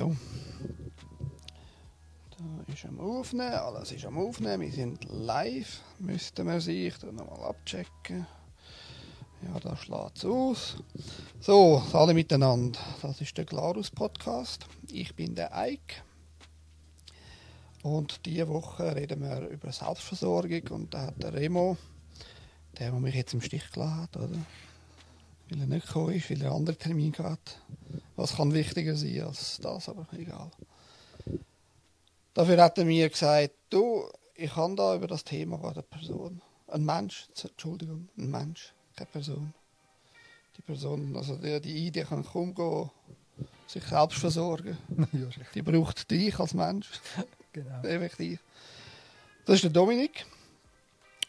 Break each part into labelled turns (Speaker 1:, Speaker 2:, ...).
Speaker 1: So. Da ist am Aufnehmen, alles ist am Aufnehmen. Wir sind live, müssten wir sich dann nochmal abchecken. Ja, da schlägt es aus. So, alle miteinander. Das ist der Glarus Podcast. Ich bin der Eik. Und diese Woche reden wir über Selbstversorgung. Und da hat der Remo, der, der mich jetzt im Stich gelassen hat, oder? Weil er nicht gekommen ist, weil er einen anderen Termin hat. Was kann wichtiger sein als das, aber egal. Dafür hat er mir gesagt, du, ich kann da über das Thema eine Person. Ein Mensch, Entschuldigung, ein Mensch, keine Person. Die Person, also die, die Idee kann kaum gehen, sich selbst versorgen.
Speaker 2: Ja,
Speaker 1: Die braucht dich als Mensch,
Speaker 2: genau.
Speaker 1: effektiv. Das ist der Dominik.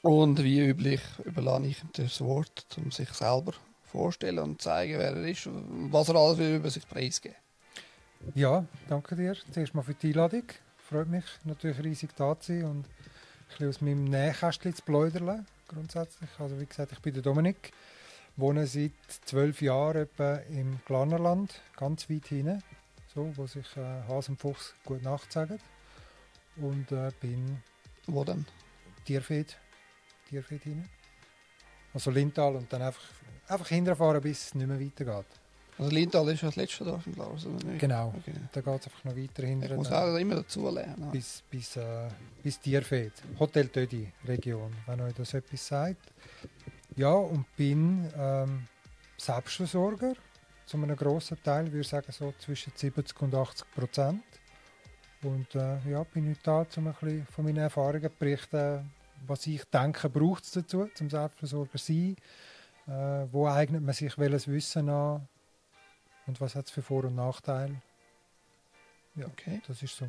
Speaker 1: Und wie üblich überlasse ich ihm das Wort, um sich selber vorstellen und zeigen, wer er ist und was er alles über sich preisgeben
Speaker 2: Ja, danke dir. Zuerst mal für die Einladung. Freut mich natürlich riesig da zu sein und ein bisschen aus meinem Nähkästchen zu pläudern, grundsätzlich. Also wie gesagt, ich bin der Dominik, wohne seit zwölf Jahren etwa im Glarnerland, ganz weit hinten, so, wo sich äh, Hase und Fuchs gut nachzeigen. Und äh, bin
Speaker 1: Wo denn?
Speaker 2: Tierfeed, Tierfeed hinten. Also Lintal und dann einfach, einfach hinterfahren, bis es nicht mehr weitergeht.
Speaker 1: Also Lintal ist ja das letzte Dorf in Glarus, oder nicht?
Speaker 2: Genau,
Speaker 1: Okay.
Speaker 2: da geht es einfach noch weiter
Speaker 1: Ich
Speaker 2: hinter.
Speaker 1: muss auch immer dazu lernen.
Speaker 2: bis, bis, äh, bis Tierfeld, Hotel Tödi Region, wenn euch das etwas sagt. Ja, und bin ähm, Selbstversorger, zu einem grossen Teil, würde ich sagen so zwischen 70 und 80 Prozent. Und äh, ja, bin heute da, um ein bisschen von meinen Erfahrungen zu berichten, was ich denke, braucht es dazu, zum Selbstversorger sein. Äh, wo eignet man sich welches Wissen an und was hat es für Vor- und Nachteile. Ja,
Speaker 1: Okay.
Speaker 2: das ist so.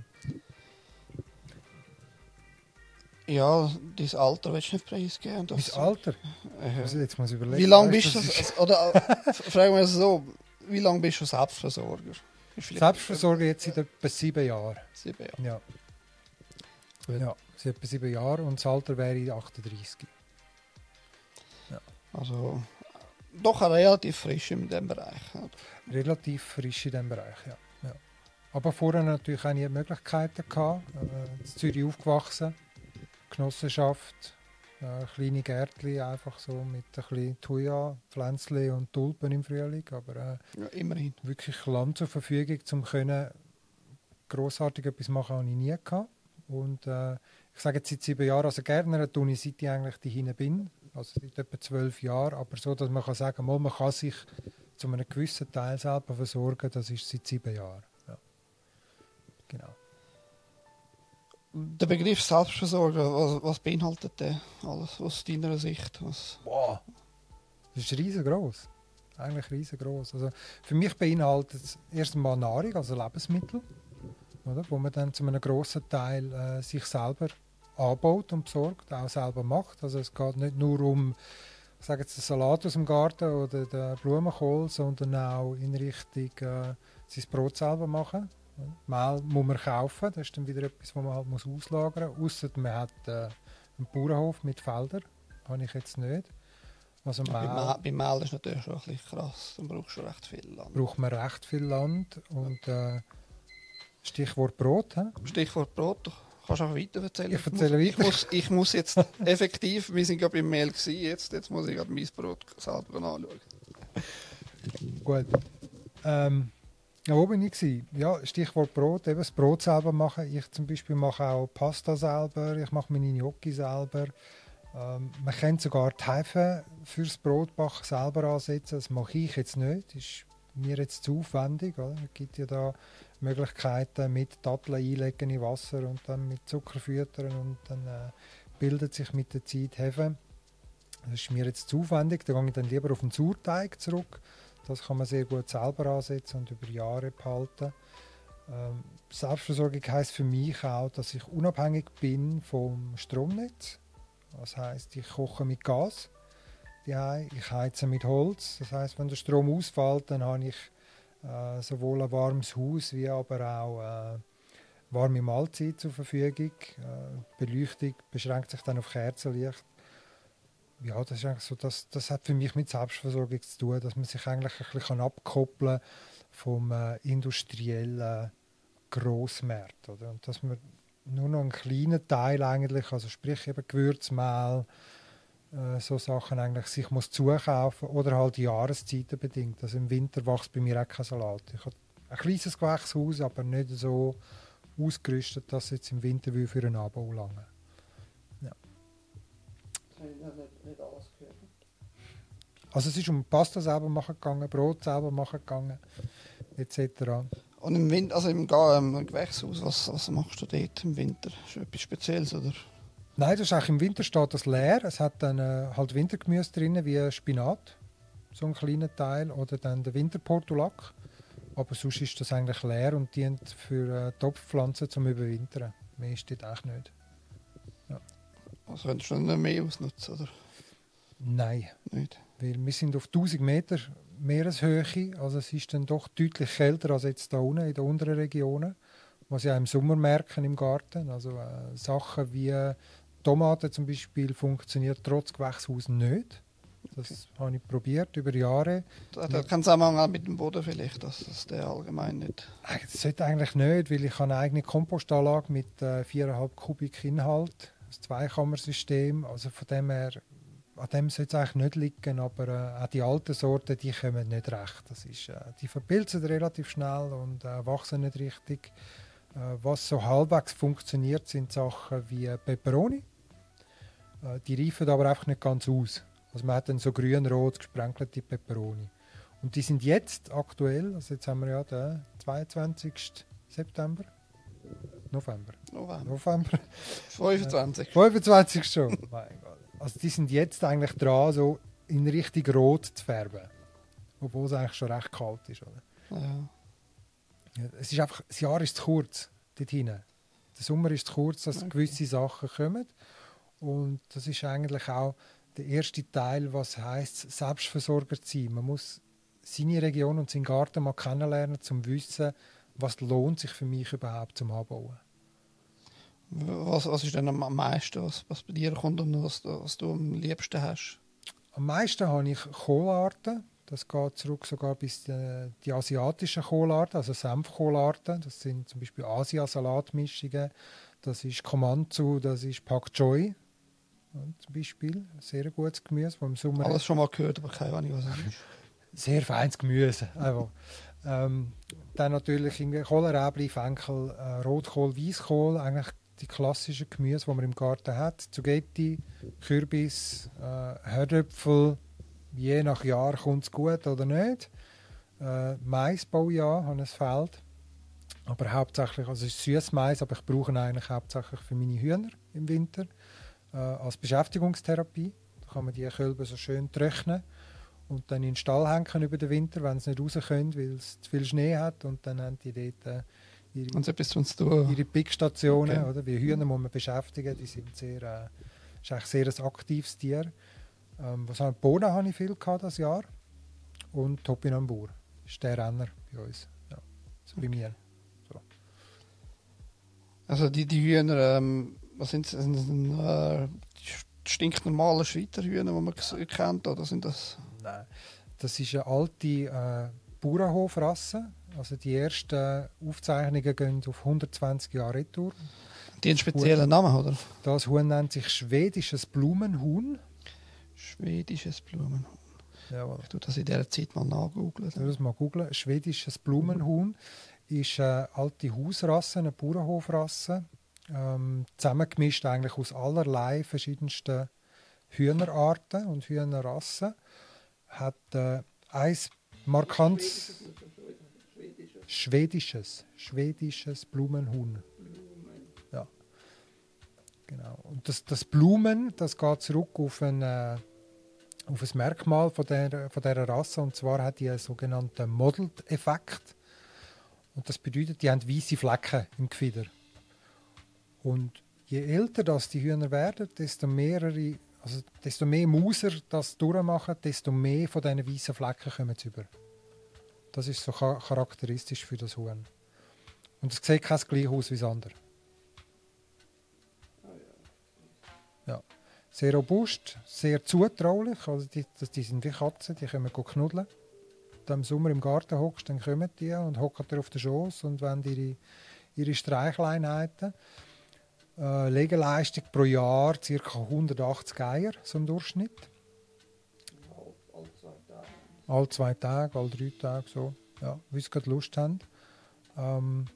Speaker 1: Ja, dein Alter willst du nicht preisgeben. Das,
Speaker 2: Mein Alter? Also jetzt muss ich überlegen.
Speaker 1: wie lange bist du,
Speaker 2: ist-
Speaker 1: oder äh, fragen wir es so, wie lange bist du Selbstversorger?
Speaker 2: Selbstversorger jetzt seit etwa sieben Jahren.
Speaker 1: Sieben Jahre.
Speaker 2: Ja. Ja, seit etwa sieben Jahren und das Alter wäre 38.
Speaker 1: Also doch relativ frisch in dem Bereich.
Speaker 2: Relativ frisch in diesem Bereich, ja. ja. Aber vorher natürlich auch nie Möglichkeiten gehabt. Äh, in Zürich aufgewachsen, Genossenschaft, äh, kleine Gärtchen, einfach so mit ein bisschen Thuja, Pflänzchen und Tulpen im Frühling. Aber äh,
Speaker 1: Ja, immerhin.
Speaker 2: wirklich Land zur Verfügung, um können grossartig etwas machen, habe ich nie gehabt. Und äh, ich sage jetzt seit sieben Jahren, also Gärtner tue ich seit ich eigentlich hinten bin, also seit etwa zwölf Jahren, aber so, dass man kann sagen kann, man kann sich zu einem gewissen Teil selber versorgen, das ist seit sieben Jahren. Ja. Genau.
Speaker 1: Der Begriff Selbstversorger, was, was beinhaltet der alles aus deiner Sicht? Was,
Speaker 2: Wow. Das ist riesengroß. Eigentlich riesengroß. Also für mich beinhaltet es erst einmal Nahrung, also Lebensmittel, oder? wo man dann zu einem grossen Teil äh, sich selber anbaut und besorgt, auch selber macht. Also es geht nicht nur um ich sage jetzt den Salat aus dem Garten oder den Blumenkohl, sondern auch in Richtung äh, sein Brot selber machen. Mehl muss man kaufen, das ist dann wieder etwas, was man halt muss auslagern muss. Ausser man hat äh, einen Bauernhof mit Feldern, habe ich jetzt nicht. Also
Speaker 1: ja,
Speaker 2: Mehl
Speaker 1: beim, Mehl- beim Mehl ist natürlich schon ein bisschen krass, dann brauchst du recht viel Land.
Speaker 2: braucht man recht viel Land und äh, Stichwort Brot. He?
Speaker 1: Stichwort Brot, du kannst auch weiter erzählen.
Speaker 2: Ich erzähle
Speaker 1: muss,
Speaker 2: weiter.
Speaker 1: Ich muss, ich muss jetzt effektiv, wir sind gerade beim Mehl gewesen, jetzt, jetzt muss ich gerade mein Brot selber anschauen.
Speaker 2: Gut. Ähm, ja, wo bin ich? Gewesen? Ja, Stichwort Brot, eben das Brot selber machen. Ich zum Beispiel mache auch Pasta selber, ich mache meine Gnocchi selber. Ähm, man kann sogar die Hefe fürs Brotbacken selber ansetzen. Das mache ich jetzt nicht. Das ist mir jetzt zu aufwendig. Oder? Es gibt ja da Möglichkeiten mit Datteln einlegen in Wasser und dann mit Zucker füttern und dann äh, bildet sich mit der Zeit Hefe. Das ist mir jetzt zu aufwendig. Da gehe ich dann lieber auf den Sauerteig zurück. Das kann man sehr gut selber ansetzen und über Jahre behalten. Ähm, Selbstversorgung heisst für mich auch, dass ich unabhängig bin vom Stromnetz. Das heißt, ich koche mit Gas, ich heize mit Holz. Das heißt, wenn der Strom ausfällt, dann habe ich äh, sowohl ein warmes Haus wie aber auch äh, warme Mahlzeit zur Verfügung. Äh, Beleuchtung beschränkt sich dann auf Kerzenlicht. Ja, das ist so, das, das hat für mich mit Selbstversorgung zu tun, dass man sich eigentlich ein bisschen abkoppeln kann vom äh, industriellen Grossmärkte. Oder? Und dass man nur noch einen kleinen Teil eigentlich, also sprich eben Gewürzmehl, äh, so Sachen eigentlich sich muss zukaufen oder halt Jahreszeiten bedingt. Also im Winter wächst bei mir auch kein Salat. Ich habe ein kleines Gewächshaus, aber nicht so ausgerüstet, dass es jetzt im Winter will für einen Anbau lange. Also es ist um Pasta selber machen gegangen, Brot selber machen gegangen, etc.
Speaker 1: Und im Winter, also im, im Gewächshaus, was, was machst du dort im Winter? Ist etwas Spezielles, oder?
Speaker 2: Nein, das ist eigentlich im Winter steht das leer. Es hat dann äh, halt Wintergemüse drin, wie Spinat, so ein kleiner Teil, oder dann der Winterportulak. Aber sonst ist das eigentlich leer und dient für äh, Topfpflanzen zum Überwintern. Mehr ist dort eigentlich nicht.
Speaker 1: Also könntest du nicht mehr ausnutzen, oder?
Speaker 2: Nein,
Speaker 1: Nicht?
Speaker 2: weil wir sind auf 1000 Meter Meereshöhe, also es ist dann doch deutlich kälter als jetzt da unten in den unteren Regionen, was ja im Sommer merken im Garten. Also äh, Sachen wie Tomaten zum Beispiel funktioniert trotz Gewächshaus nicht. Das habe ich probiert über Jahre.
Speaker 1: Das hat keinen Zusammenhang auch mit dem Boden vielleicht, dass, dass der allgemein nicht...
Speaker 2: Eigentlich- Das sollte eigentlich nicht, weil ich habe eine eigene Kompostanlage mit äh, 4,5 Kubik Inhalt, ein Zweikammersystem. Also von dem her, an dem sollte es eigentlich nicht liegen, aber äh, auch die alten Sorten, die kommen nicht recht. Das ist, äh, die verpilzen relativ schnell und äh, wachsen nicht richtig. Äh, was so halbwegs funktioniert, sind Sachen wie Peperoni. Äh, die reifen aber einfach nicht ganz aus. Also man hat dann so grün-rot gesprenkelte Peperoni. Und die sind jetzt aktuell, also jetzt haben wir ja den 22. September, November,
Speaker 1: November.
Speaker 2: November,
Speaker 1: 25.
Speaker 2: 25 schon. mein Gott. Also die sind jetzt eigentlich dran, so in Richtung Rot zu färben. Obwohl es eigentlich schon recht kalt ist. Oder?
Speaker 1: Ja.
Speaker 2: Ja, Es ist einfach, das Jahr ist zu kurz dort hinten. Der Sommer ist zu kurz, dass
Speaker 1: Okay.
Speaker 2: gewisse Sachen kommen. Und das ist eigentlich auch der erste Teil, was heißt Selbstversorger zu sein. Man muss seine Region und seinen Garten mal kennenlernen, um zu wissen, was lohnt sich für mich überhaupt zum Anbauen.
Speaker 1: Was, was ist denn am meisten, was, was bei dir kommt und was, du- was du am liebsten hast?
Speaker 2: Am meisten habe ich Kohlarten. Das geht zurück sogar bis die, die asiatischen Kohlarten, also Senfkohlarten. Das sind zum Beispiel Asiasalatmischungen. Das ist Komanzu, das ist Pak Choi. Zum Beispiel sehr gutes Gemüse, das im Sommer
Speaker 1: Alles schon mal gehört, aber keine Ahnung, was es ist.
Speaker 2: sehr feines Gemüse. Einfach. Ähm, dann natürlich irgendwie Kohlrabi, Fenkel, äh, Rotkohl, Weißkohl, eigentlich die klassischen Gemüse, die man im Garten hat. Zugetti, Kürbis, äh, Herdöpfel, je nach Jahr kommt es gut oder nicht. Äh, Mais baue ich an, habe ein Feld. Aber hauptsächlich, also es ist süßes Mais, aber ich brauche ihn eigentlich hauptsächlich für meine Hühner im Winter äh, als Beschäftigungstherapie. Da kann man die Kälber so schön trocknen und dann in den Stall hängen über den Winter, wenn sie nicht raus können, weil es zu viel Schnee hat. Und dann haben die dort äh, ihre,
Speaker 1: Und so
Speaker 2: ihre Pickstationen.
Speaker 1: Okay.
Speaker 2: Oder? Wie Hühner muss man beschäftigen, die sind sehr, äh, ist eigentlich sehr ein aktives Tier. Ähm, was habe ich? Bohnen habe ich viel gehabt das Jahr und Topinambur ist der Renner bei uns, ja. so bei mir.
Speaker 1: Also die, die Hühner, ähm, was sind das? Sind das äh, die stinknormalen Schweizer Hühner, die man kennt, oder sind das...
Speaker 2: Nein. Das ist eine alte äh, Bauernhofrasse. Also die ersten Aufzeichnungen gehen auf 120 Jahre retour.
Speaker 1: Die haben einen speziellen Namen, oder?
Speaker 2: Das Huhn nennt sich schwedisches Blumenhuhn.
Speaker 1: Schwedisches Blumenhuhn.
Speaker 2: Jawohl.
Speaker 1: Ich tue das in dieser Zeit mal nachgoogeln.
Speaker 2: Ich das mal googeln. Schwedisches Blumenhuhn ist eine alte Hausrasse, eine Bauernhofrasse. Ähm, zusammengemischt eigentlich aus allerlei verschiedensten Hühnerarten und Hühnerrassen. Hat äh, ein markantes schwedisches, schwedisches Blumenhuhn. Ja. Genau. Und das, das Blumen, das geht zurück auf ein, äh, auf ein Merkmal von der, von dieser Rasse. Und zwar hat die einen sogenannten Modeled-Effekt. Und das bedeutet, die haben weiße Flecken im Gefieder. Und je älter das die Hühner werden, desto mehrere, also desto mehr Mauser das durchmachen, desto mehr von diesen weißen Flecken kommen sie über. Das ist so cha- charakteristisch für das Huhn. Und es sieht kein gleich aus wie das andere. Ja. Sehr robust, sehr zutraulich. Also die, das- die sind wie Katzen, die können knuddeln. Wenn du im Sommer im Garten hockst, dann kommen die und hocken dir auf den Schoß und wenn ihre, ihre Streichleinheiten. Äh, Legeleistung pro Jahr ca. 180 Eier, so im Durchschnitt. Alle zwei Tage, alle drei Tage, so. Ja, wie sie gerade Lust haben. Ähm,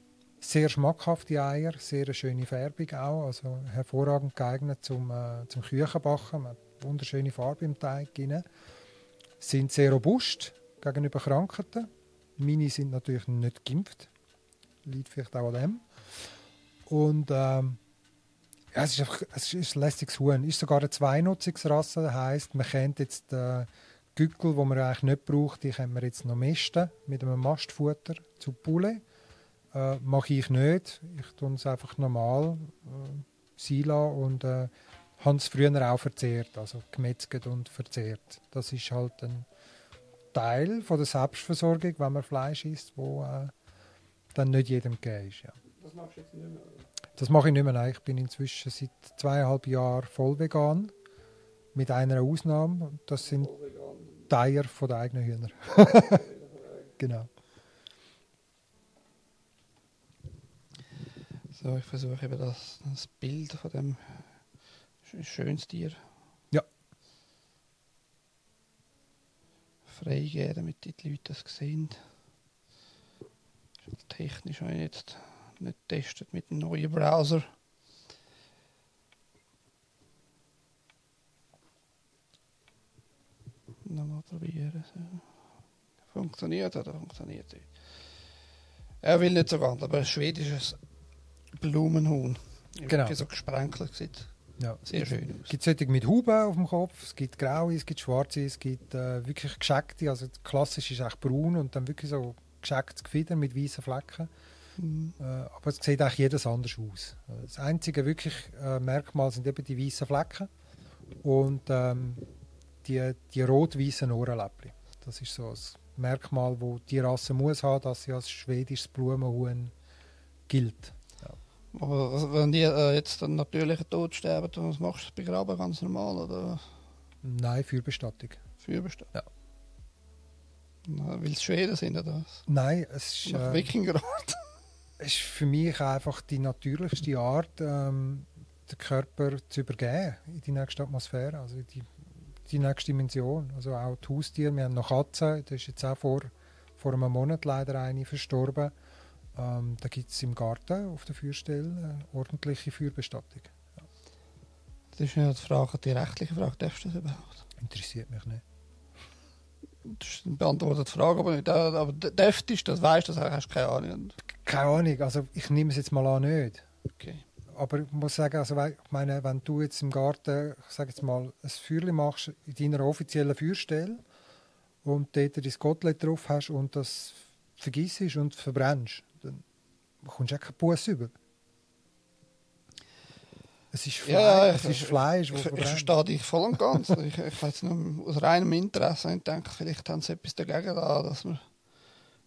Speaker 2: sehr schmackhafte Eier, sehr schöne Färbung auch, also hervorragend geeignet zum, äh, zum Küchenbacken. Man hat wunderschöne Farbe im Teig drin. Sind sehr robust gegenüber Krankheiten. Meine sind natürlich nicht geimpft. Liegt vielleicht auch an dem. Und ähm, ja, es ist es ist ein lästiges Huhn. Es ist sogar eine Zweinutzungsrasse. Das heisst, man kennt jetzt äh, Gückel, die man eigentlich nicht braucht, die können wir jetzt noch misten mit einem Mastfutter zu Poulet. Äh, mache ich nicht. Ich tue es einfach normal äh, sein und äh, habe es früher auch verzehrt, also gemetzelt und verzehrt. Das ist halt ein Teil von der Selbstversorgung, wenn man Fleisch isst, wo äh, dann nicht jedem gegeben ist. Ja.
Speaker 1: Das machst du jetzt nicht mehr?
Speaker 2: Das mache ich nicht mehr. Nein. Ich bin inzwischen seit zweieinhalb Jahren voll vegan. Mit einer Ausnahme. Das sind die Eier von den eigenen Hühner. genau.
Speaker 1: So, ich versuche eben das, das Bild von dem sch- schönes Tier.
Speaker 2: Ja.
Speaker 1: Freigeben, damit die Leute das sehen. Technisch habe ich jetzt nicht getestet mit dem neuen Browser. Nochmal probieren. Funktioniert oder funktioniert nicht? Er will nicht so ganz, aber ein schwedisches Blumenhuhn.
Speaker 2: Genau.
Speaker 1: So gesprenkelt sieht
Speaker 2: Ja.
Speaker 1: sehr schön aus.
Speaker 2: Es gibt solche mit Huben auf dem Kopf, es gibt graue, es gibt schwarze, es gibt äh, wirklich gescheckte, also klassisch ist eigentlich braun und dann wirklich so geschecktes Gefieder mit weißen Flecken.
Speaker 1: Mhm.
Speaker 2: Äh, aber es sieht eigentlich jedes anders aus. Das einzige wirklich äh, Merkmal sind eben die weißen Flecken und ähm, die, die rot-weißen Ohrenläppchen. Das ist so das Merkmal, wo die Rasse muss haben, dass sie als schwedisches Blumenhuhn gilt.
Speaker 1: Aber wenn die äh, jetzt einen natürlichen Tod sterben, dann was machst du begraben ganz normal oder
Speaker 2: Nein, Feuerbestattung.
Speaker 1: Feuerbestellen?
Speaker 2: Ja.
Speaker 1: Na, Weil es Schweden sind oder was?
Speaker 2: Nein, es ist,
Speaker 1: Nach
Speaker 2: äh,
Speaker 1: Wikingerart.
Speaker 2: Es ist für mich einfach die natürlichste Art, ähm, den Körper zu übergeben in die nächste Atmosphäre, also in die, die nächste Dimension. Also auch die Haustiere, wir haben noch Katzen, da ist jetzt auch vor, vor einem Monat leider eine verstorben. Ähm, da gibt es im Garten auf der Feuerstelle eine ordentliche Feuerbestattung.
Speaker 1: Das ist ja die Frage, die rechtliche Frage, darfst du das überhaupt?
Speaker 2: Interessiert mich nicht.
Speaker 1: Das beantwortet die Frage, aber nicht. Äh, Aber dürftest du das, weißt du das, hast du keine Ahnung.
Speaker 2: Keine Ahnung, also ich nehme es jetzt mal an nicht.
Speaker 1: Okay.
Speaker 2: Aber ich muss sagen, also, ich meine, wenn du jetzt im Garten, ich sage jetzt mal, ein Feuerchen machst in deiner offiziellen Feuerstelle und dort dein Kotelett drauf hast und das vergissest und verbrennst, dann kommst du auch keinen Bus über. Es ist Fleisch,
Speaker 1: Ja,
Speaker 2: es
Speaker 1: ich-
Speaker 2: ist Fleisch,
Speaker 1: Ich, ich verstehe dich voll und ganz. ich, ich weiß nur aus reinem Interesse und denke, vielleicht haben sie etwas dagegen da, dass wir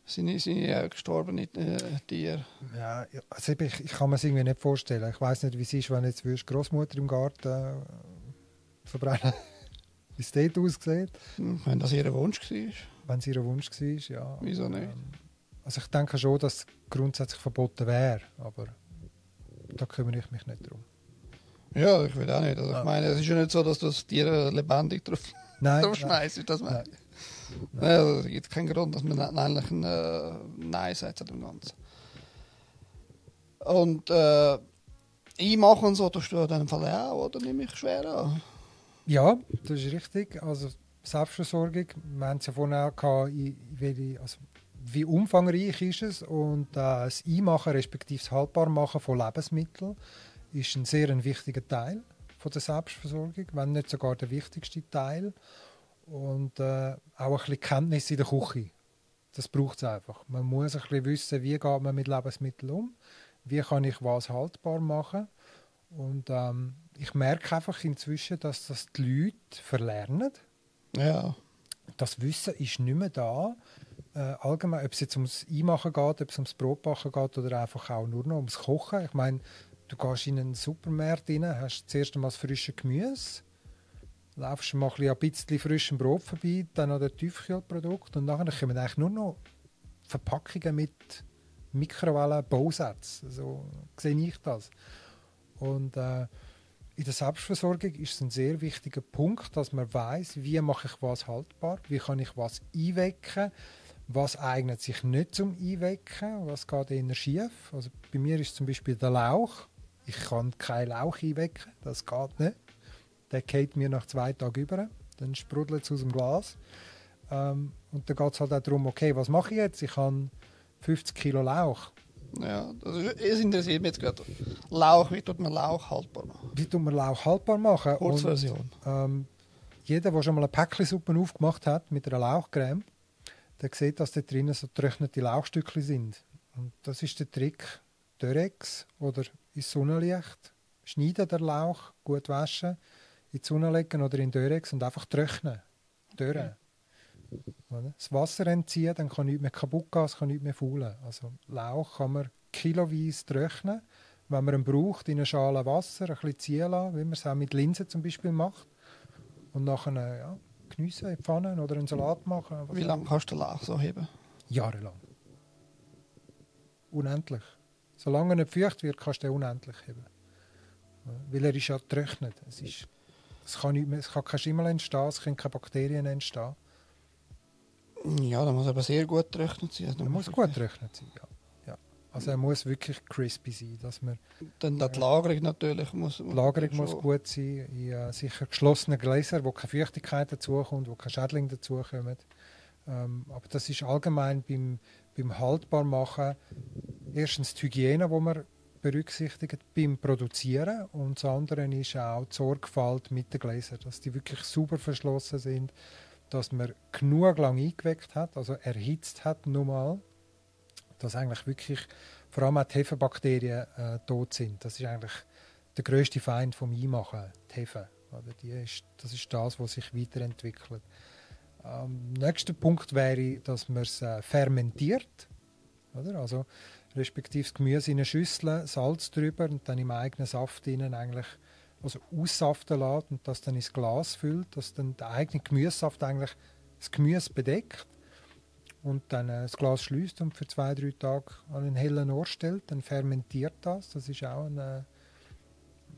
Speaker 1: seine, seine äh, gestorbenen äh, Tiere.
Speaker 2: Ja, also ich, ich kann mir es irgendwie nicht vorstellen. Ich weiß nicht, wie es ist, wenn jetzt würdest Großmutter im Garten äh, verbrennen, wie es dort aussieht.
Speaker 1: Hm, Wenn das ihr Wunsch war.
Speaker 2: Wenn es ihr Wunsch war, ja.
Speaker 1: Wieso nicht?
Speaker 2: Ähm, Also ich denke schon, dass es grundsätzlich verboten wäre, aber da kümmere ich mich nicht drum.
Speaker 1: Ja, ich will auch nicht. Also, ich meine, es ist ja nicht so, dass du das Tier lebendig drauf,
Speaker 2: Nein,
Speaker 1: drauf
Speaker 2: nein,
Speaker 1: schmeißt. Das meine
Speaker 2: Nein.
Speaker 1: ich. Ja, also, es gibt keinen Grund, dass man eigentlich ein äh, Nein sagt zu dem Ganzen. Und äh, einmachen und so tust du in dem Fall auch, oder? Nehme ich schwer an.
Speaker 2: ja, das ist richtig. Also Selbstversorgung, wir haben es ja vorhin auch gehabt, welche- also, wie umfangreich ist es und äh, das Einmachen respektive das Haltbarmachen von Lebensmitteln ist ein sehr ein wichtiger Teil von der Selbstversorgung, wenn nicht sogar der wichtigste Teil. Und äh, auch ein bisschen Kenntnis in der Küche. Das braucht es einfach. Man muss ein bisschen wissen, wie geht man mit Lebensmitteln um, wie kann ich was haltbar machen. Und ähm, ich merke einfach inzwischen, dass das die Leute verlernen.
Speaker 1: Ja.
Speaker 2: Das Wissen ist nicht mehr da. Äh, allgemein, ob es jetzt ums Einmachen geht, ob es ums Brotbacken geht oder einfach auch nur noch ums Kochen. Ich meine, du gehst in einen Supermarkt rein, hast zuerst einmal frische Gemüse, laufst mal ein bisschen, frischem Brot vorbei, dann noch das Tiefkühlprodukt und nachher kommen eigentlich nur noch Verpackungen mit Mikrowellen-Bausätze. So sehe ich das. Und äh, in der Selbstversorgung ist es ein sehr wichtiger Punkt, dass man weiß, wie mache ich was haltbar, wie kann ich was einwecken, was eignet sich nicht zum Einwecken, was geht eher schief. Also bei mir ist zum Beispiel der Lauch. Ich kann keinen Lauch einwecken, das geht nicht. Der geht mir nach zwei Tagen über, dann sprudelt es aus dem Glas. Ähm, und dann geht es halt auch darum, okay, was mache ich jetzt? Ich habe 50 Kilo Lauch.
Speaker 1: Ja, das, ist, das interessiert mich jetzt gerade. Lauch, wie tut man Lauch haltbar machen?
Speaker 2: Wie tut man Lauch haltbar machen?
Speaker 1: Kurzversion.
Speaker 2: Ähm, jeder, der schon mal eine Päckchensuppe aufgemacht hat mit einer Lauchcreme, der sieht, dass da drinnen so getrocknete Lauchstückchen sind. Und das ist der Trick. Dörex oder ins Sonnenlicht, schneiden den Lauch, gut waschen, in die Sonne legen oder in Dörex und einfach trocknen. Dürren. Okay. Das Wasser entziehen, dann kann nichts mehr kaputt gehen, es kann nichts mehr faulen. Also Lauch kann man kiloweise trocknen, wenn man ihn braucht, in eine Schale Wasser, ein bisschen ziehen lassen, wie man es auch mit Linsen zum Beispiel macht. Und nachher ja, geniessen in die Pfanne oder einen Salat machen.
Speaker 1: Wie lange kannst du den Lauch so heben?
Speaker 2: Jahrelang. Unendlich. Solange er nicht feucht wird, kannst du den unendlich heben. Weil er ist ja getrocknet. Es, ist, es, kann nicht mehr, es kann kein Schimmel entstehen, es können keine Bakterien entstehen.
Speaker 1: Ja, da muss aber sehr gut getrocknet sein.
Speaker 2: Er muss gut getrocknet sein, ja. ja. Also er muss wirklich crispy sein, dass man...
Speaker 1: Dann die Lagerung natürlich muss...
Speaker 2: Die Lagerung muss gut sein, in äh, sicher geschlossenen Gläsern, wo keine Feuchtigkeit dazukommt, wo kein Schädling dazukommt. Ähm, aber das ist allgemein beim, beim Haltbarmachen erstens die Hygiene, die man berücksichtigt beim Produzieren und das andere ist auch die Sorgfalt mit den Gläsern, dass die wirklich super verschlossen sind, dass man genug lang eingeweckt hat, also erhitzt hat normal, dass eigentlich wirklich vor allem auch die Hefebakterien äh, tot sind. Das ist eigentlich der größte Feind vom Einmachen, die Hefe. Oder die ist, das ist das, was sich weiterentwickelt. Ähm, nächster Punkt wäre, dass man es äh, fermentiert. Oder? Also, respektive das Gemüse in eine Schüssel, Salz drüber und dann im eigenen Saft innen eigentlich also aussaften lässt und das dann ins Glas füllt, dass dann der eigene Gemüsesaft eigentlich das Gemüse bedeckt und dann äh, das Glas schließt und für zwei, drei Tage an einen hellen Ort stellt, dann fermentiert das. Das ist auch ein, äh,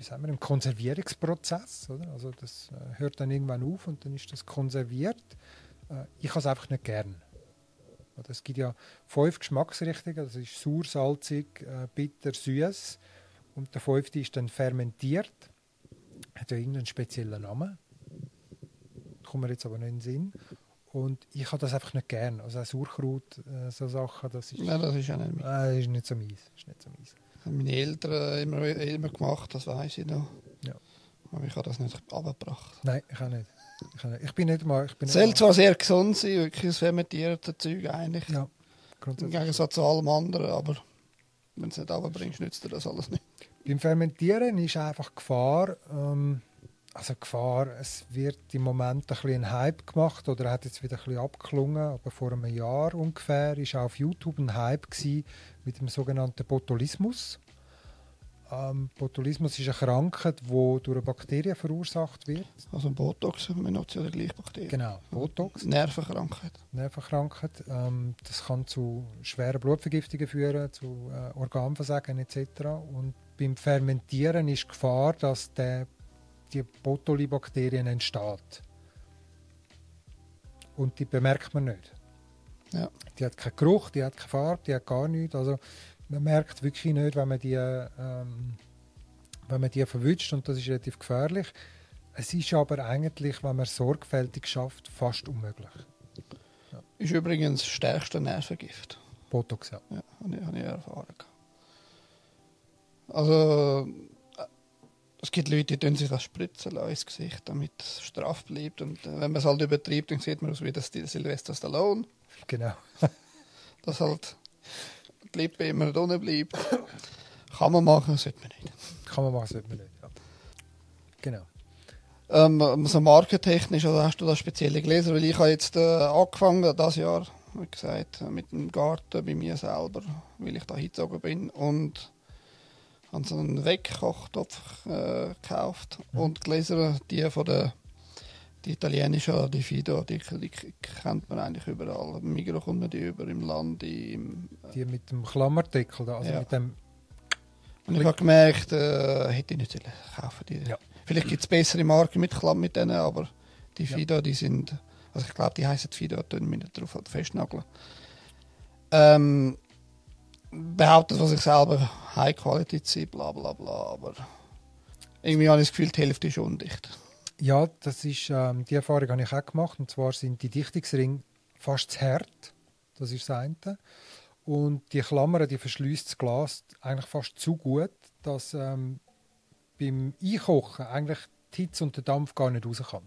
Speaker 2: wie sagen wir, ein Konservierungsprozess. Oder? Also das äh, hört dann irgendwann auf und dann ist das konserviert. Äh, ich habe es einfach nicht gern. Es gibt ja fünf Geschmacksrichtungen. Das ist sauer, salzig, äh, bitter, süß. Und der fünfte ist dann fermentiert. Hat ja irgendeinen speziellen Namen. Kommt mir jetzt aber nicht in den Sinn. Und ich habe das einfach nicht gern. Also auch Sauerkraut, so Sachen, das ist...
Speaker 1: Nein, das ist ja nicht meins.
Speaker 2: Äh, ist nicht so meins. Ist nicht so meins.
Speaker 1: Haben meine Eltern immer, immer gemacht, das weiß ich noch.
Speaker 2: Ja.
Speaker 1: Aber ich habe das nicht abgebracht.
Speaker 2: Nein, ich auch nicht. Ich, auch nicht. ich bin nicht mal... Ich bin
Speaker 1: Es soll zwar sehr gesund sein, wirklich das fermentierte Zeug eigentlich.
Speaker 2: Ja,
Speaker 1: Im. Gegensatz zu allem anderen, aber wenn du es nicht runterbringst, nützt dir das alles nicht.
Speaker 2: Beim Fermentieren ist einfach Gefahr, ähm, also Gefahr, es wird im Moment ein bisschen ein Hype gemacht oder hat jetzt wieder ein bisschen abgeklungen, aber vor einem Jahr ungefähr ist auch auf YouTube ein Hype gewesen mit dem sogenannten Botulismus. Ähm, Botulismus ist eine Krankheit, die durch eine Bakterie verursacht wird.
Speaker 1: Also Botox, wir nutzen ja die gleiche Bakterie.
Speaker 2: Genau, Botox.
Speaker 1: Nervenkrankheit.
Speaker 2: Nervenkrankheit. Ähm, das kann zu schweren Blutvergiftungen führen, zu äh, Organversagen etc. Und beim Fermentieren ist die Gefahr, dass der, die Botulibakterien entsteht. Und die bemerkt man nicht.
Speaker 1: Ja.
Speaker 2: Die hat keinen Geruch, die hat keine Farbe, die hat gar nichts. Also man merkt wirklich nicht, wenn man die, ähm, wenn man die verwünscht und das ist relativ gefährlich. Es ist aber eigentlich, wenn man sorgfältig schafft, fast unmöglich.
Speaker 1: Ist übrigens das stärkste Nervengift.
Speaker 2: Botox, ja.
Speaker 1: Ja, habe ich, habe ich erfahren. Also, es gibt Leute, die tun sich das spritzen ins Gesicht, damit es straff bleibt. Und äh, wenn man es halt übertreibt, dann sieht man aus wie das Sylvester Stallone.
Speaker 2: Genau.
Speaker 1: Dass halt die Lippe immer drinnen bleibt. Kann man machen, sollte man nicht.
Speaker 2: Kann man machen, sollte man nicht. Ja. Genau.
Speaker 1: Ähm, so markentechnisch, also hast du da spezielle Gläser? Weil ich habe jetzt äh, angefangen, das Jahr, wie gesagt, mit dem Garten bei mir selber, weil ich da hingezogen bin. Und habe so einen Wegkochtopf äh, gekauft. Und die Gläser, die von der Die italienische, die Fido-Artikel, die k- kennt man eigentlich überall. Im Migro kommt man die über, im Land, im...
Speaker 2: Die mit dem Klammerdeckel also
Speaker 1: Ja.
Speaker 2: mit dem,
Speaker 1: Und ich habe gemerkt, äh, hätte ich nicht kaufen die.
Speaker 2: Ja.
Speaker 1: Vielleicht gibt es bessere Marken mit Klamm mit denen, aber die
Speaker 2: Ja.
Speaker 1: Fido, die sind... Also ich glaube, die heißen Fido, da tun wir nicht drauf festnageln. Ähm, behauptet, was ich selber High Quality sehe, bla bla bla, aber irgendwie habe ich das Gefühl, die Hälfte ist undicht.
Speaker 2: ja, das ist, ähm, die Erfahrung habe ich auch gemacht, und zwar sind die Dichtungsringe fast zu hart, das ist das eine. Und die Klammern, die verschließt das Glas eigentlich fast zu gut, dass ähm, beim Einkochen eigentlich die Hitze und der Dampf gar nicht raus kann.